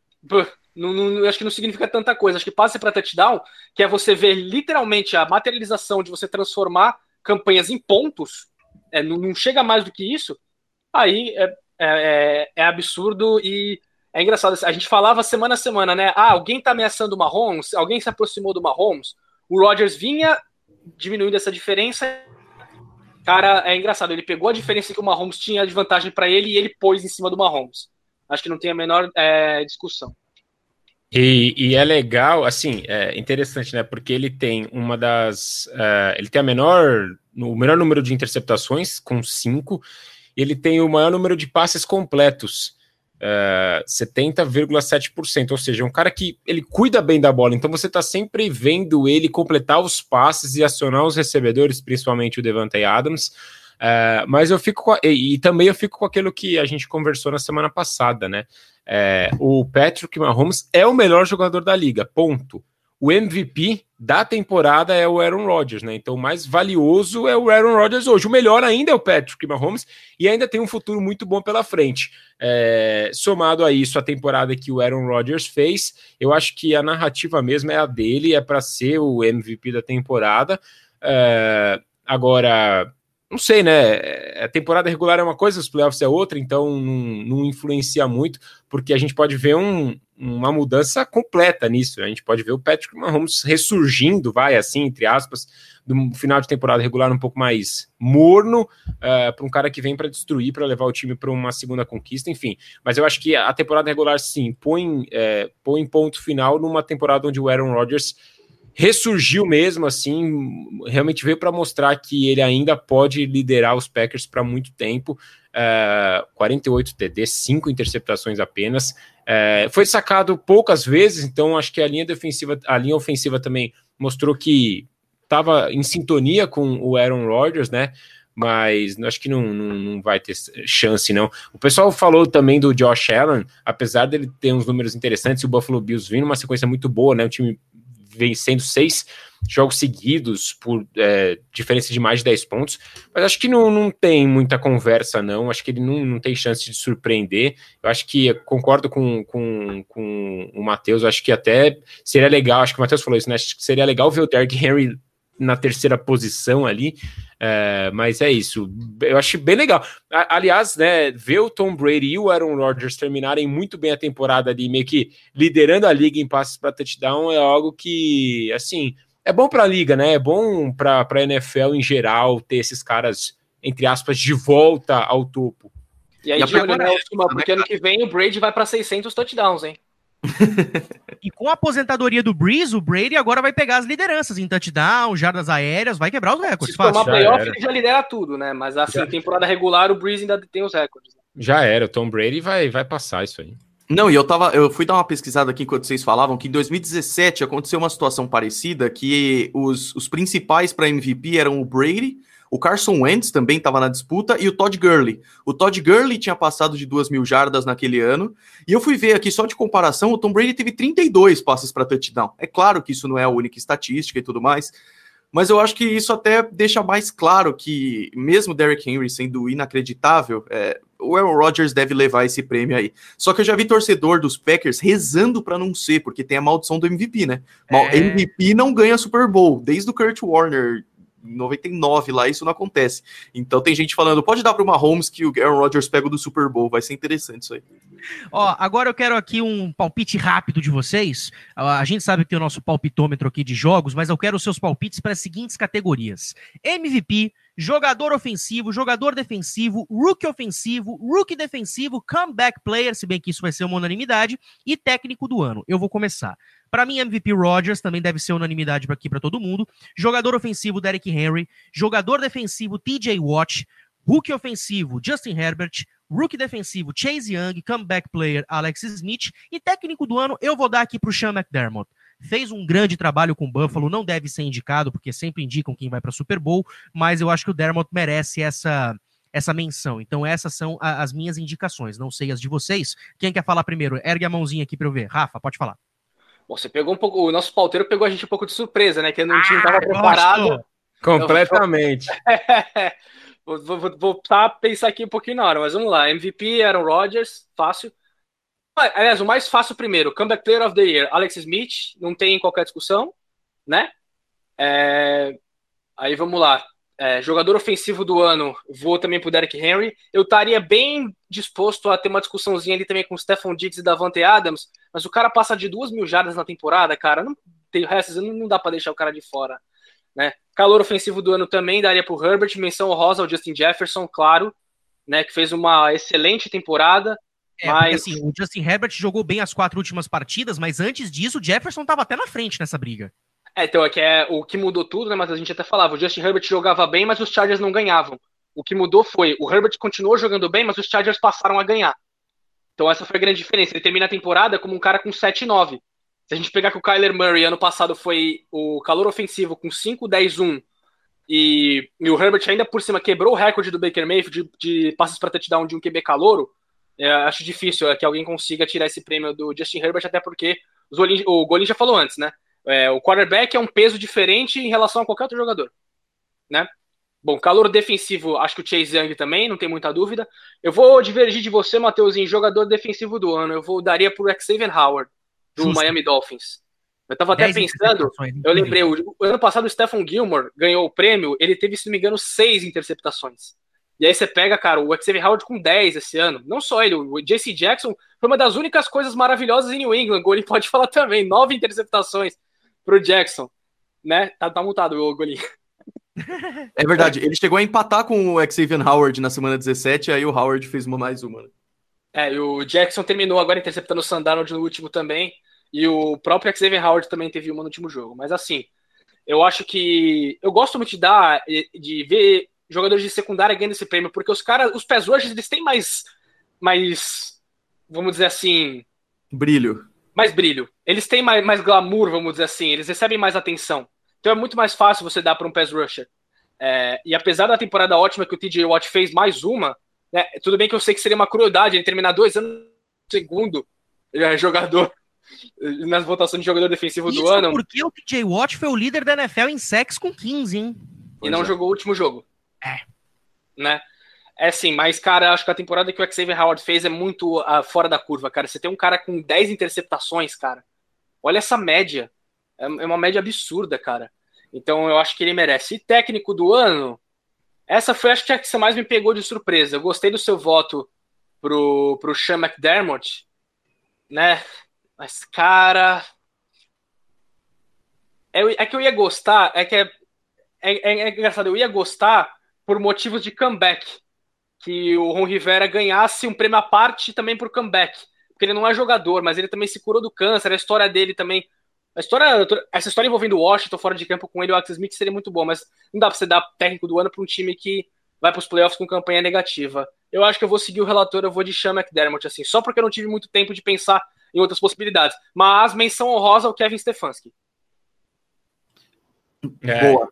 Não, não, acho que não significa tanta coisa. Acho que passe para touchdown, que é você ver literalmente a materialização de você transformar campanhas em pontos, é, não, não, chega mais do que isso, aí é, é, é, é, absurdo e é engraçado. A gente falava semana a semana, né? Ah, alguém tá ameaçando o Mahomes, alguém se aproximou do Mahomes. O Rodgers vinha diminuindo essa diferença. Cara, é engraçado. Ele pegou a diferença que o Mahomes tinha de vantagem para ele e ele pôs em cima do Mahomes. Acho que não tem a menor é, discussão. E, e, é legal, assim, é interessante, né? Porque ele tem uma das. Uh, ele tem a menor, o menor número de interceptações, com cinco, e ele tem o maior número de passes completos, uh, é, 70,7%. Ou seja, um cara que ele cuida bem da bola, então você está sempre vendo ele completar os passes e acionar os recebedores, principalmente o Devante Adams. É, mas eu fico a, e, e, também eu fico com aquilo que a gente conversou na semana passada, né? É, o Patrick Mahomes é o melhor jogador da liga, ponto. O MVP da temporada é o Aaron Rodgers, né? Então, o mais valioso é o Aaron Rodgers hoje. O melhor ainda é o Patrick Mahomes e ainda tem um futuro muito bom pela frente. É, somado a isso, a temporada que o Aaron Rodgers fez, eu acho que a narrativa mesmo é a dele, é para ser o MVP da temporada. É, agora, não sei, né? A temporada regular é uma coisa, os playoffs é outra, então não, não influencia muito, porque a gente pode ver um, uma mudança completa nisso. Né? A gente pode ver o Patrick Mahomes ressurgindo, vai assim, entre aspas, do final de temporada regular um pouco mais morno, uh, eh, para um cara que vem para destruir, para levar o time para uma segunda conquista, enfim. Mas eu acho que a temporada regular, sim, põe, é, põe ponto final numa temporada onde o Aaron Rodgers ressurgiu mesmo, assim, realmente veio para mostrar que ele ainda pode liderar os Packers para muito tempo. Uh, 48 TD, 5 interceptações apenas. Uh, foi sacado poucas vezes, então acho que a linha defensiva, a linha ofensiva também mostrou que estava em sintonia com o Aaron Rodgers, né? Mas acho que não, não, não, vai ter chance, não. O pessoal falou também do Josh Allen, apesar dele ter uns números interessantes, o Buffalo Bills vindo uma sequência muito boa, né? Um time vencendo seis jogos seguidos por é, diferença de mais de 10 pontos, mas acho que não, não tem muita conversa, não. Acho que ele não, não tem chance de surpreender. Eu acho que concordo com, com, com o Matheus, acho que até seria legal, acho que o Matheus falou isso, né? Acho que seria legal ver o Derrick Henry na terceira posição ali. É, mas é isso. Eu acho bem legal. Aliás, né, ver o Tom Brady e o Aaron Rodgers terminarem muito bem a temporada ali, meio que liderando a liga em passes para touchdown, é algo que, assim, é bom para a liga, né? É bom para a NFL em geral ter esses caras, entre aspas, de volta ao topo. E aí, de olho, né, porque ano que vem o Brady vai para 600 touchdowns, hein? E com a aposentadoria do Breeze, o Brady agora vai pegar as lideranças em touchdown, jardas aéreas, vai quebrar os recordes. Se tomar playoff, ele já lidera tudo, né? Mas assim, já. temporada regular, o Breeze ainda tem os recordes. Né? Já era, o Tom Brady vai, vai passar isso aí. Não, e eu tava, eu fui dar uma pesquisada aqui enquanto vocês falavam que em 2017 aconteceu uma situação parecida que os, os principais para MVP eram o Brady, o Carson Wentz também estava na disputa e o Todd Gurley. O Todd Gurley tinha passado de duas mil jardas naquele ano. E eu fui ver aqui só de comparação, o Tom Brady teve 32 passes para touchdown. É claro que isso não é a única estatística e tudo mais, mas eu acho que isso até deixa mais claro que, mesmo Derrick Henry sendo inacreditável, é, o Aaron Rodgers deve levar esse prêmio aí. Só que eu já vi torcedor dos Packers rezando para não ser, porque tem a maldição do MVP, né? É... MVP não ganha Super Bowl, desde o Kurt Warner 99 lá, isso não acontece. Então tem gente falando, pode dar para uma Holmes que o Aaron Rodgers pega do Super Bowl, vai ser interessante isso aí. Ó, agora eu quero aqui um palpite rápido de vocês. A gente sabe que tem o nosso palpitômetro aqui de jogos, mas eu quero os seus palpites para as seguintes categorias: MVP, jogador ofensivo, jogador defensivo, rookie ofensivo, rookie defensivo, comeback player, se bem que isso vai ser uma unanimidade, e técnico do ano. Eu vou começar. Para mim, MVP Rodgers também deve ser unanimidade aqui para todo mundo. Jogador ofensivo, Derek Henry. Jogador defensivo, TJ Watt. Rookie ofensivo, Justin Herbert. Rookie defensivo, Chase Young. Comeback player, Alex Smith. E técnico do ano, eu vou dar aqui para o Sean McDermott fez um grande trabalho com o Buffalo, não deve ser indicado, porque sempre indicam quem vai para Super Bowl, mas eu acho que o Dermott merece essa essa menção. Então essas são a, as minhas indicações, não sei as de vocês. Quem quer falar primeiro? Ergue a mãozinha aqui para eu ver. Rafa, pode falar. Bom, você pegou um pouco, o nosso pauteiro pegou a gente um pouco de surpresa, né? Que não tinha estava preparado. Completamente. vou, vou, vou tá, pensar aqui um pouquinho na hora, mas vamos lá. MVP, Aaron Rodgers, fácil. Aliás, o mais fácil primeiro, Comeback Player of the Year, Alex Smith, não tem qualquer discussão, né? É... Aí vamos lá. É, jogador ofensivo do ano, vou também pro Derek Henry. Eu estaria bem disposto a ter uma discussãozinha ali também com o Stephon Diggs e Davante Adams, mas o cara passa de duas mil jardas na temporada, cara, não tem restos, não, não dá para deixar o cara de fora, né? Calor ofensivo do ano também daria pro Herbert, menção honrosa ao Justin Jefferson, claro, né, que fez uma excelente temporada. É, mas... porque, assim, o Justin Herbert jogou bem as quatro últimas partidas, mas antes disso o Jefferson estava até na frente nessa briga. É, então, é que é o que mudou tudo, né? Mas a gente até falava, o Justin Herbert jogava bem, mas os Chargers não ganhavam. O que mudou foi, o Herbert continuou jogando bem, mas os Chargers passaram a ganhar. Então essa foi a grande diferença. Ele termina a temporada como um cara com 7-9. Se a gente pegar que o Kyler Murray ano passado foi o calor ofensivo com 5-10-1 e, e, o Herbert ainda por cima quebrou o recorde do Baker Mayfield de, de passes para touchdown de um QB calouro, é, acho difícil é, que alguém consiga tirar esse prêmio do Justin Herbert, até porque o Golin já falou antes, né? É, o quarterback é um peso diferente em relação a qualquer outro jogador, né? Bom, calor defensivo, acho que o Chase Young também, não tem muita dúvida. Eu vou divergir de você, Matheus, em jogador defensivo do ano. Eu vou daria pro Xavier Howard, do Justo. Miami Dolphins. Eu tava até pensando, eu lembrei, o, ano passado o Stephen Gilmore ganhou o prêmio, ele teve, se não me engano, seis interceptações. E aí você pega, cara, o Xavier Howard com 10 esse ano. Não só ele, o JC Jackson foi uma das únicas coisas maravilhosas em New England. O Goli pode falar também. Nove interceptações pro Jackson. Né? Tá, tá mutado o Goli. É verdade, ele chegou a empatar com o Xavier Howard na semana 17, aí o Howard fez uma mais uma. Né? É, e o Jackson terminou agora interceptando o Sandarnold no último também. E o próprio Xavier Howard também teve uma no último jogo. Mas assim, eu acho que. Eu gosto muito de dar, de ver jogadores de secundária ganhando esse prêmio, porque os caras, os pés rushers, eles têm mais, mais, vamos dizer assim... Brilho. Mais brilho. Eles têm mais, mais glamour, vamos dizer assim, eles recebem mais atenção. Então é muito mais fácil você dar para um pass rusher. É, e apesar da temporada ótima que o TJ Watt fez, mais uma, né, tudo bem que eu sei que seria uma crueldade ele terminar dois anos segundo é, jogador nas votações de jogador defensivo Isso do ano. porque o TJ Watt foi o líder da NFL em sacks com 15, hein? E não é. jogou o último jogo. É. Né? É sim, mas, cara, acho que a temporada que o Xavier Howard fez é muito uh, fora da curva, cara. Você tem um cara com 10 interceptações, cara. Olha essa média. É, é uma média absurda, cara. Então eu acho que ele merece. E técnico do ano, essa foi acho que a que você mais me pegou de surpresa. Eu gostei do seu voto pro, pro Sean McDermott, né? Mas, cara. É, é que eu ia gostar, é que é, é, é, é engraçado, eu ia gostar por motivos de comeback. Que o Ron Rivera ganhasse um prêmio à parte também por comeback. Porque ele não é jogador, mas ele também se curou do câncer, a história dele também a história, essa história envolvendo o Washington fora de campo com ele o Alex Smith seria muito bom, mas não dá pra você dar técnico do ano para um time que vai para os playoffs com campanha negativa. Eu acho que eu vou seguir o relator, eu vou de Sean McDermott, assim, só porque eu não tive muito tempo de pensar em outras possibilidades. Mas menção honrosa ao Kevin Stefanski. É, Boa.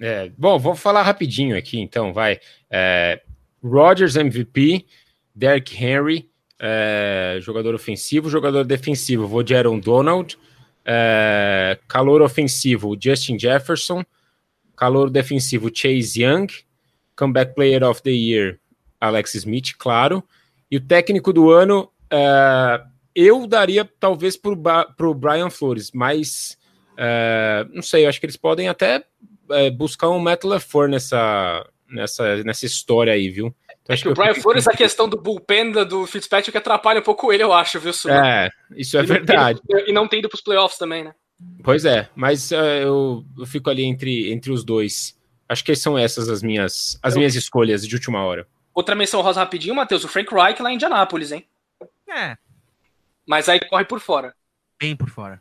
É, bom, vou falar rapidinho aqui, então, vai. É, Rodgers MVP, Derrick Henry, é, jogador ofensivo, jogador defensivo, vou de Aaron Donald, é, calor ofensivo, Justin Jefferson. Calor defensivo, Chase Young. Comeback Player of the Year, Alex Smith, claro. E o técnico do ano, é, eu daria talvez para o Brian Flores, mas é, não sei, acho que eles podem até é, buscar um Matt LaFleur nessa, nessa, nessa história aí, viu? Então, acho que, que o Brian Flores, a questão do bullpen do Fitzpatrick atrapalha um pouco ele, eu acho, viu, Sul? É, isso é e verdade. Tem, e não tem ido para os playoffs também, né? Pois é, mas uh, eu, eu, fico ali entre, entre os dois. Acho que são essas as minhas, as eu... minhas escolhas de última hora. Outra menção rosa rapidinho, Matheus, o Frank Reich lá em Indianápolis, hein? É. Mas aí corre por fora. Bem por fora.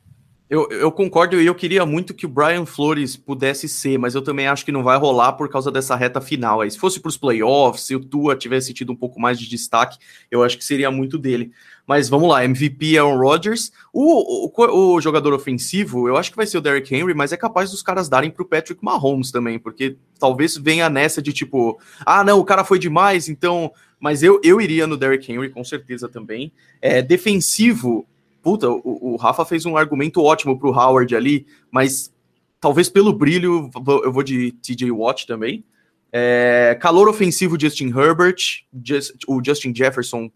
Eu, eu concordo e eu queria muito que o Brian Flores pudesse ser, mas eu também acho que não vai rolar por causa dessa reta final aí. Se fosse para os playoffs, se o Tua tivesse tido um pouco mais de destaque, eu acho que seria muito dele. Mas vamos lá, MVP Aaron Rodgers. O, o, o jogador ofensivo, eu acho que vai ser o Derrick Henry, mas é capaz dos caras darem para o Patrick Mahomes também, porque talvez venha nessa de tipo, ah, não, o cara foi demais, então. Mas eu, eu iria no Derrick Henry, com certeza também. É, defensivo, puta, o, o Rafa fez um argumento ótimo pro Howard ali, mas talvez pelo brilho eu vou de TJ Watt também. É, calor ofensivo Justin Herbert, Just, o Justin Jefferson,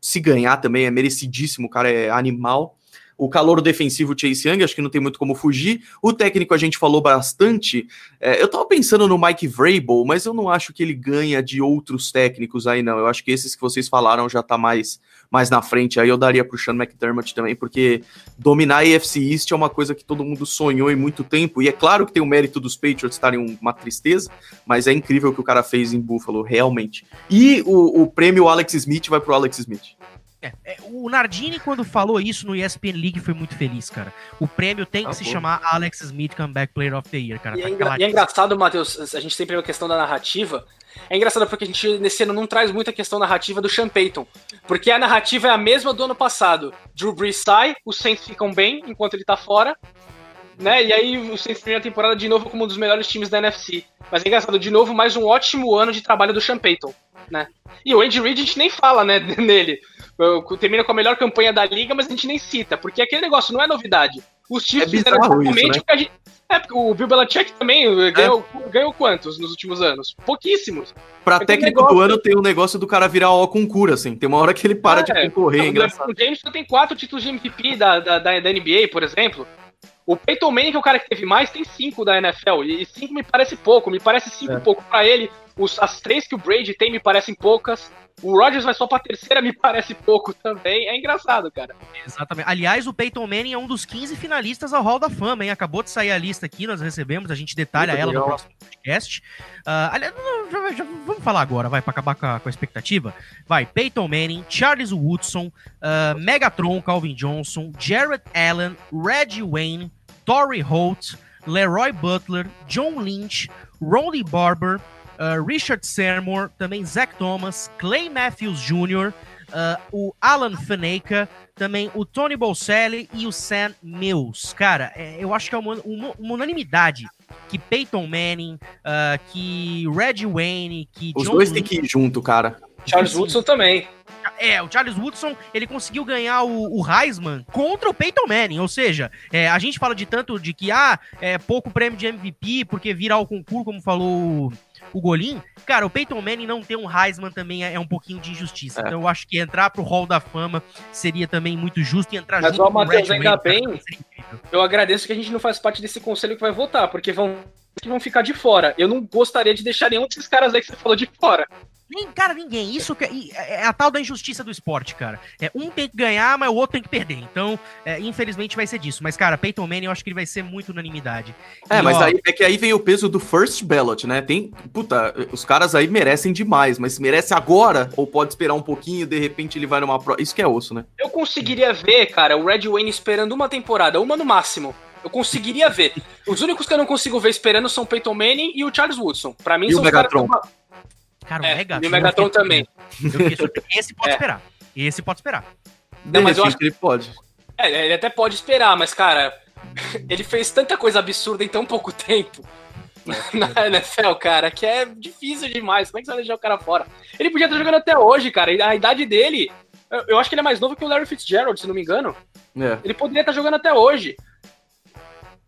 se ganhar também é merecidíssimo, o cara é animal. O calor defensivo Chase Young, acho que não tem muito como fugir. O técnico a gente falou bastante. É, eu tava pensando no Mike Vrabel, mas eu não acho que ele ganha de outros técnicos aí, não. Eu acho que esses que vocês falaram já tá mais mais na frente. Aí eu daria pro Sean McDermott também, porque dominar a AFC East é uma coisa que todo mundo sonhou em muito tempo. E é claro que tem o mérito dos Patriots estarem uma tristeza, mas é incrível o que o cara fez em Buffalo, realmente. E o, o prêmio Alex Smith vai pro Alex Smith. É, é, o Nardini, quando falou isso no ESPN League, foi muito feliz, cara. O prêmio tem que ah, se pô. chamar Alex Smith Comeback Player of the Year, cara. E, tá é, engra e é engraçado, Matheus, a gente sempre vê a questão da narrativa. É engraçado porque a gente nesse ano não traz muita questão narrativa do Sean Payton. Porque a narrativa é a mesma do ano passado. Drew Brees sai, os Saints ficam bem enquanto ele tá fora. Né? E aí o Saints primeira temporada de novo como um dos melhores times da NFC. Mas é engraçado, de novo, mais um ótimo ano de trabalho do Sean Payton. Né? E o Andy Reid a gente nem fala né, nele. Termina com a melhor campanha da liga, mas a gente nem cita, porque aquele negócio não é novidade. Os Chiefs é fizeram exatamente né? o que a gente. É, porque o Bill Belichick também é. ganhou, ganhou quantos nos últimos anos? Pouquíssimos. Pra é técnico negócio... do ano tem o um negócio do cara virar ó com cura, assim. Tem uma hora que ele para é, de concorrer, é engraçado. O James tem quatro títulos de MVP da, da, da, da NBA, por exemplo. O Peyton Manning, que é o cara que teve mais, tem cinco da NFL. E cinco me parece pouco. Me parece cinco é. pouco para ele. Os, as três que o Brady tem me parecem poucas. O Rodgers vai só pra terceira, me parece pouco também. É engraçado, cara. Exatamente. Aliás, o Peyton Manning é um dos 15 finalistas ao Hall da Fama, hein? Acabou de sair a lista aqui, nós recebemos, a gente detalha Muito ela legal. no próximo podcast. Uh, aliás, já, já, vamos falar agora, vai, pra acabar com a, com a expectativa. Vai, Peyton Manning, Charles Woodson, uh, Megatron, Calvin Johnson, Jared Allen, Reggie Wayne, Torrey Holt, Leroy Butler, John Lynch, Ronnie Barber, uh, Richard Seymour, também Zach Thomas, Clay Matthews Jr., uh, o Alan Faneca, também o Tony Bolselli e o Sam Mills. Cara, é, eu acho que é uma, uma, uma unanimidade que Peyton Manning, uh, que Reggie Wayne, que Os John dois têm que ir junto, cara. Charles Woodson também. É, o Charles Woodson, ele conseguiu ganhar o, o Heisman contra o Peyton Manning, ou seja, é, a gente fala de tanto de que, ah, é pouco prêmio de MVP porque virar o concurso, como falou o Golim, cara, o Peyton Manning não ter um Heisman também é, é um pouquinho de injustiça. É. Então eu acho que entrar pro Hall da Fama seria também muito justo e entrar Mas, junto ó, Matheus, ainda bem, eu agradeço que a gente não faz parte desse conselho que vai votar, porque vão, que vão ficar de fora. Eu não gostaria de deixar nenhum desses caras aí que você falou de fora. Nem, cara, ninguém. Isso que, é, é a tal da injustiça do esporte, cara. É, um tem que ganhar, mas o outro tem que perder. Então, é, infelizmente vai ser disso. Mas, cara, Peyton Manning eu acho que ele vai ser muito unanimidade. É, e, mas ó, aí, é que aí vem o peso do first ballot, né? Tem, puta, os caras aí merecem demais, mas merece agora ou pode esperar um pouquinho, de repente ele vai numa pro... Isso que é osso, né? Eu conseguiria ver, cara, o Red Wayne esperando uma temporada, uma no máximo. Eu conseguiria ver. Os únicos que eu não consigo ver esperando são o Peyton Manning e o Charles Woodson. Para mim e são o Megatron. Caras... Cara, o é, Megatron. E o Megatron também. Esse pode é. esperar. Esse pode esperar. Não, mas eu acho que ele pode. É, ele até pode esperar, mas, cara, ele fez tanta coisa absurda em tão pouco tempo na NFL, cara, que é difícil demais. Como é que você vai deixar o cara fora? Ele podia estar jogando até hoje, cara. A idade dele, eu acho que ele é mais novo que o Larry Fitzgerald, se não me engano. É. Ele poderia estar jogando até hoje.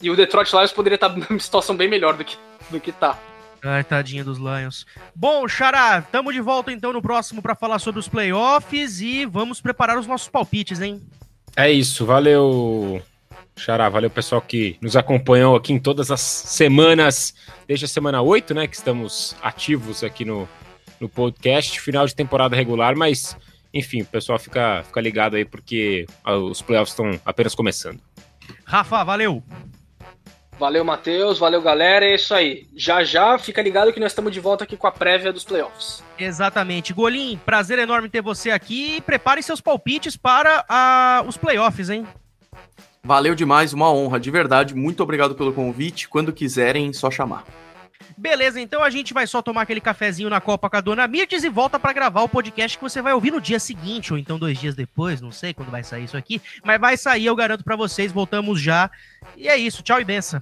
E o Detroit Lions poderia estar numa situação bem melhor do que, do que tá. Ai, tadinha dos Lions. Bom, Xará, tamo de volta então no próximo para falar sobre os playoffs e vamos preparar os nossos palpites, hein? É isso, valeu, Xará, valeu pessoal que nos acompanhou aqui em todas as semanas, desde a semana 8, né, que estamos ativos aqui no, no podcast, final de temporada regular, mas enfim, o pessoal fica, fica ligado aí porque os playoffs estão apenas começando. Rafa, valeu! Valeu, Matheus. Valeu, galera. É isso aí. Já já, fica ligado que nós estamos de volta aqui com a prévia dos playoffs. Exatamente. Golim, prazer enorme ter você aqui. Prepare seus palpites para uh, os playoffs, hein? Valeu demais, uma honra, de verdade. Muito obrigado pelo convite. Quando quiserem, só chamar. Beleza, então a gente vai só tomar aquele cafezinho na Copa com a Dona Mirtes e volta para gravar o podcast que você vai ouvir no dia seguinte, ou então dois dias depois, não sei quando vai sair isso aqui, mas vai sair, eu garanto para vocês. Voltamos já. E é isso, tchau e benção.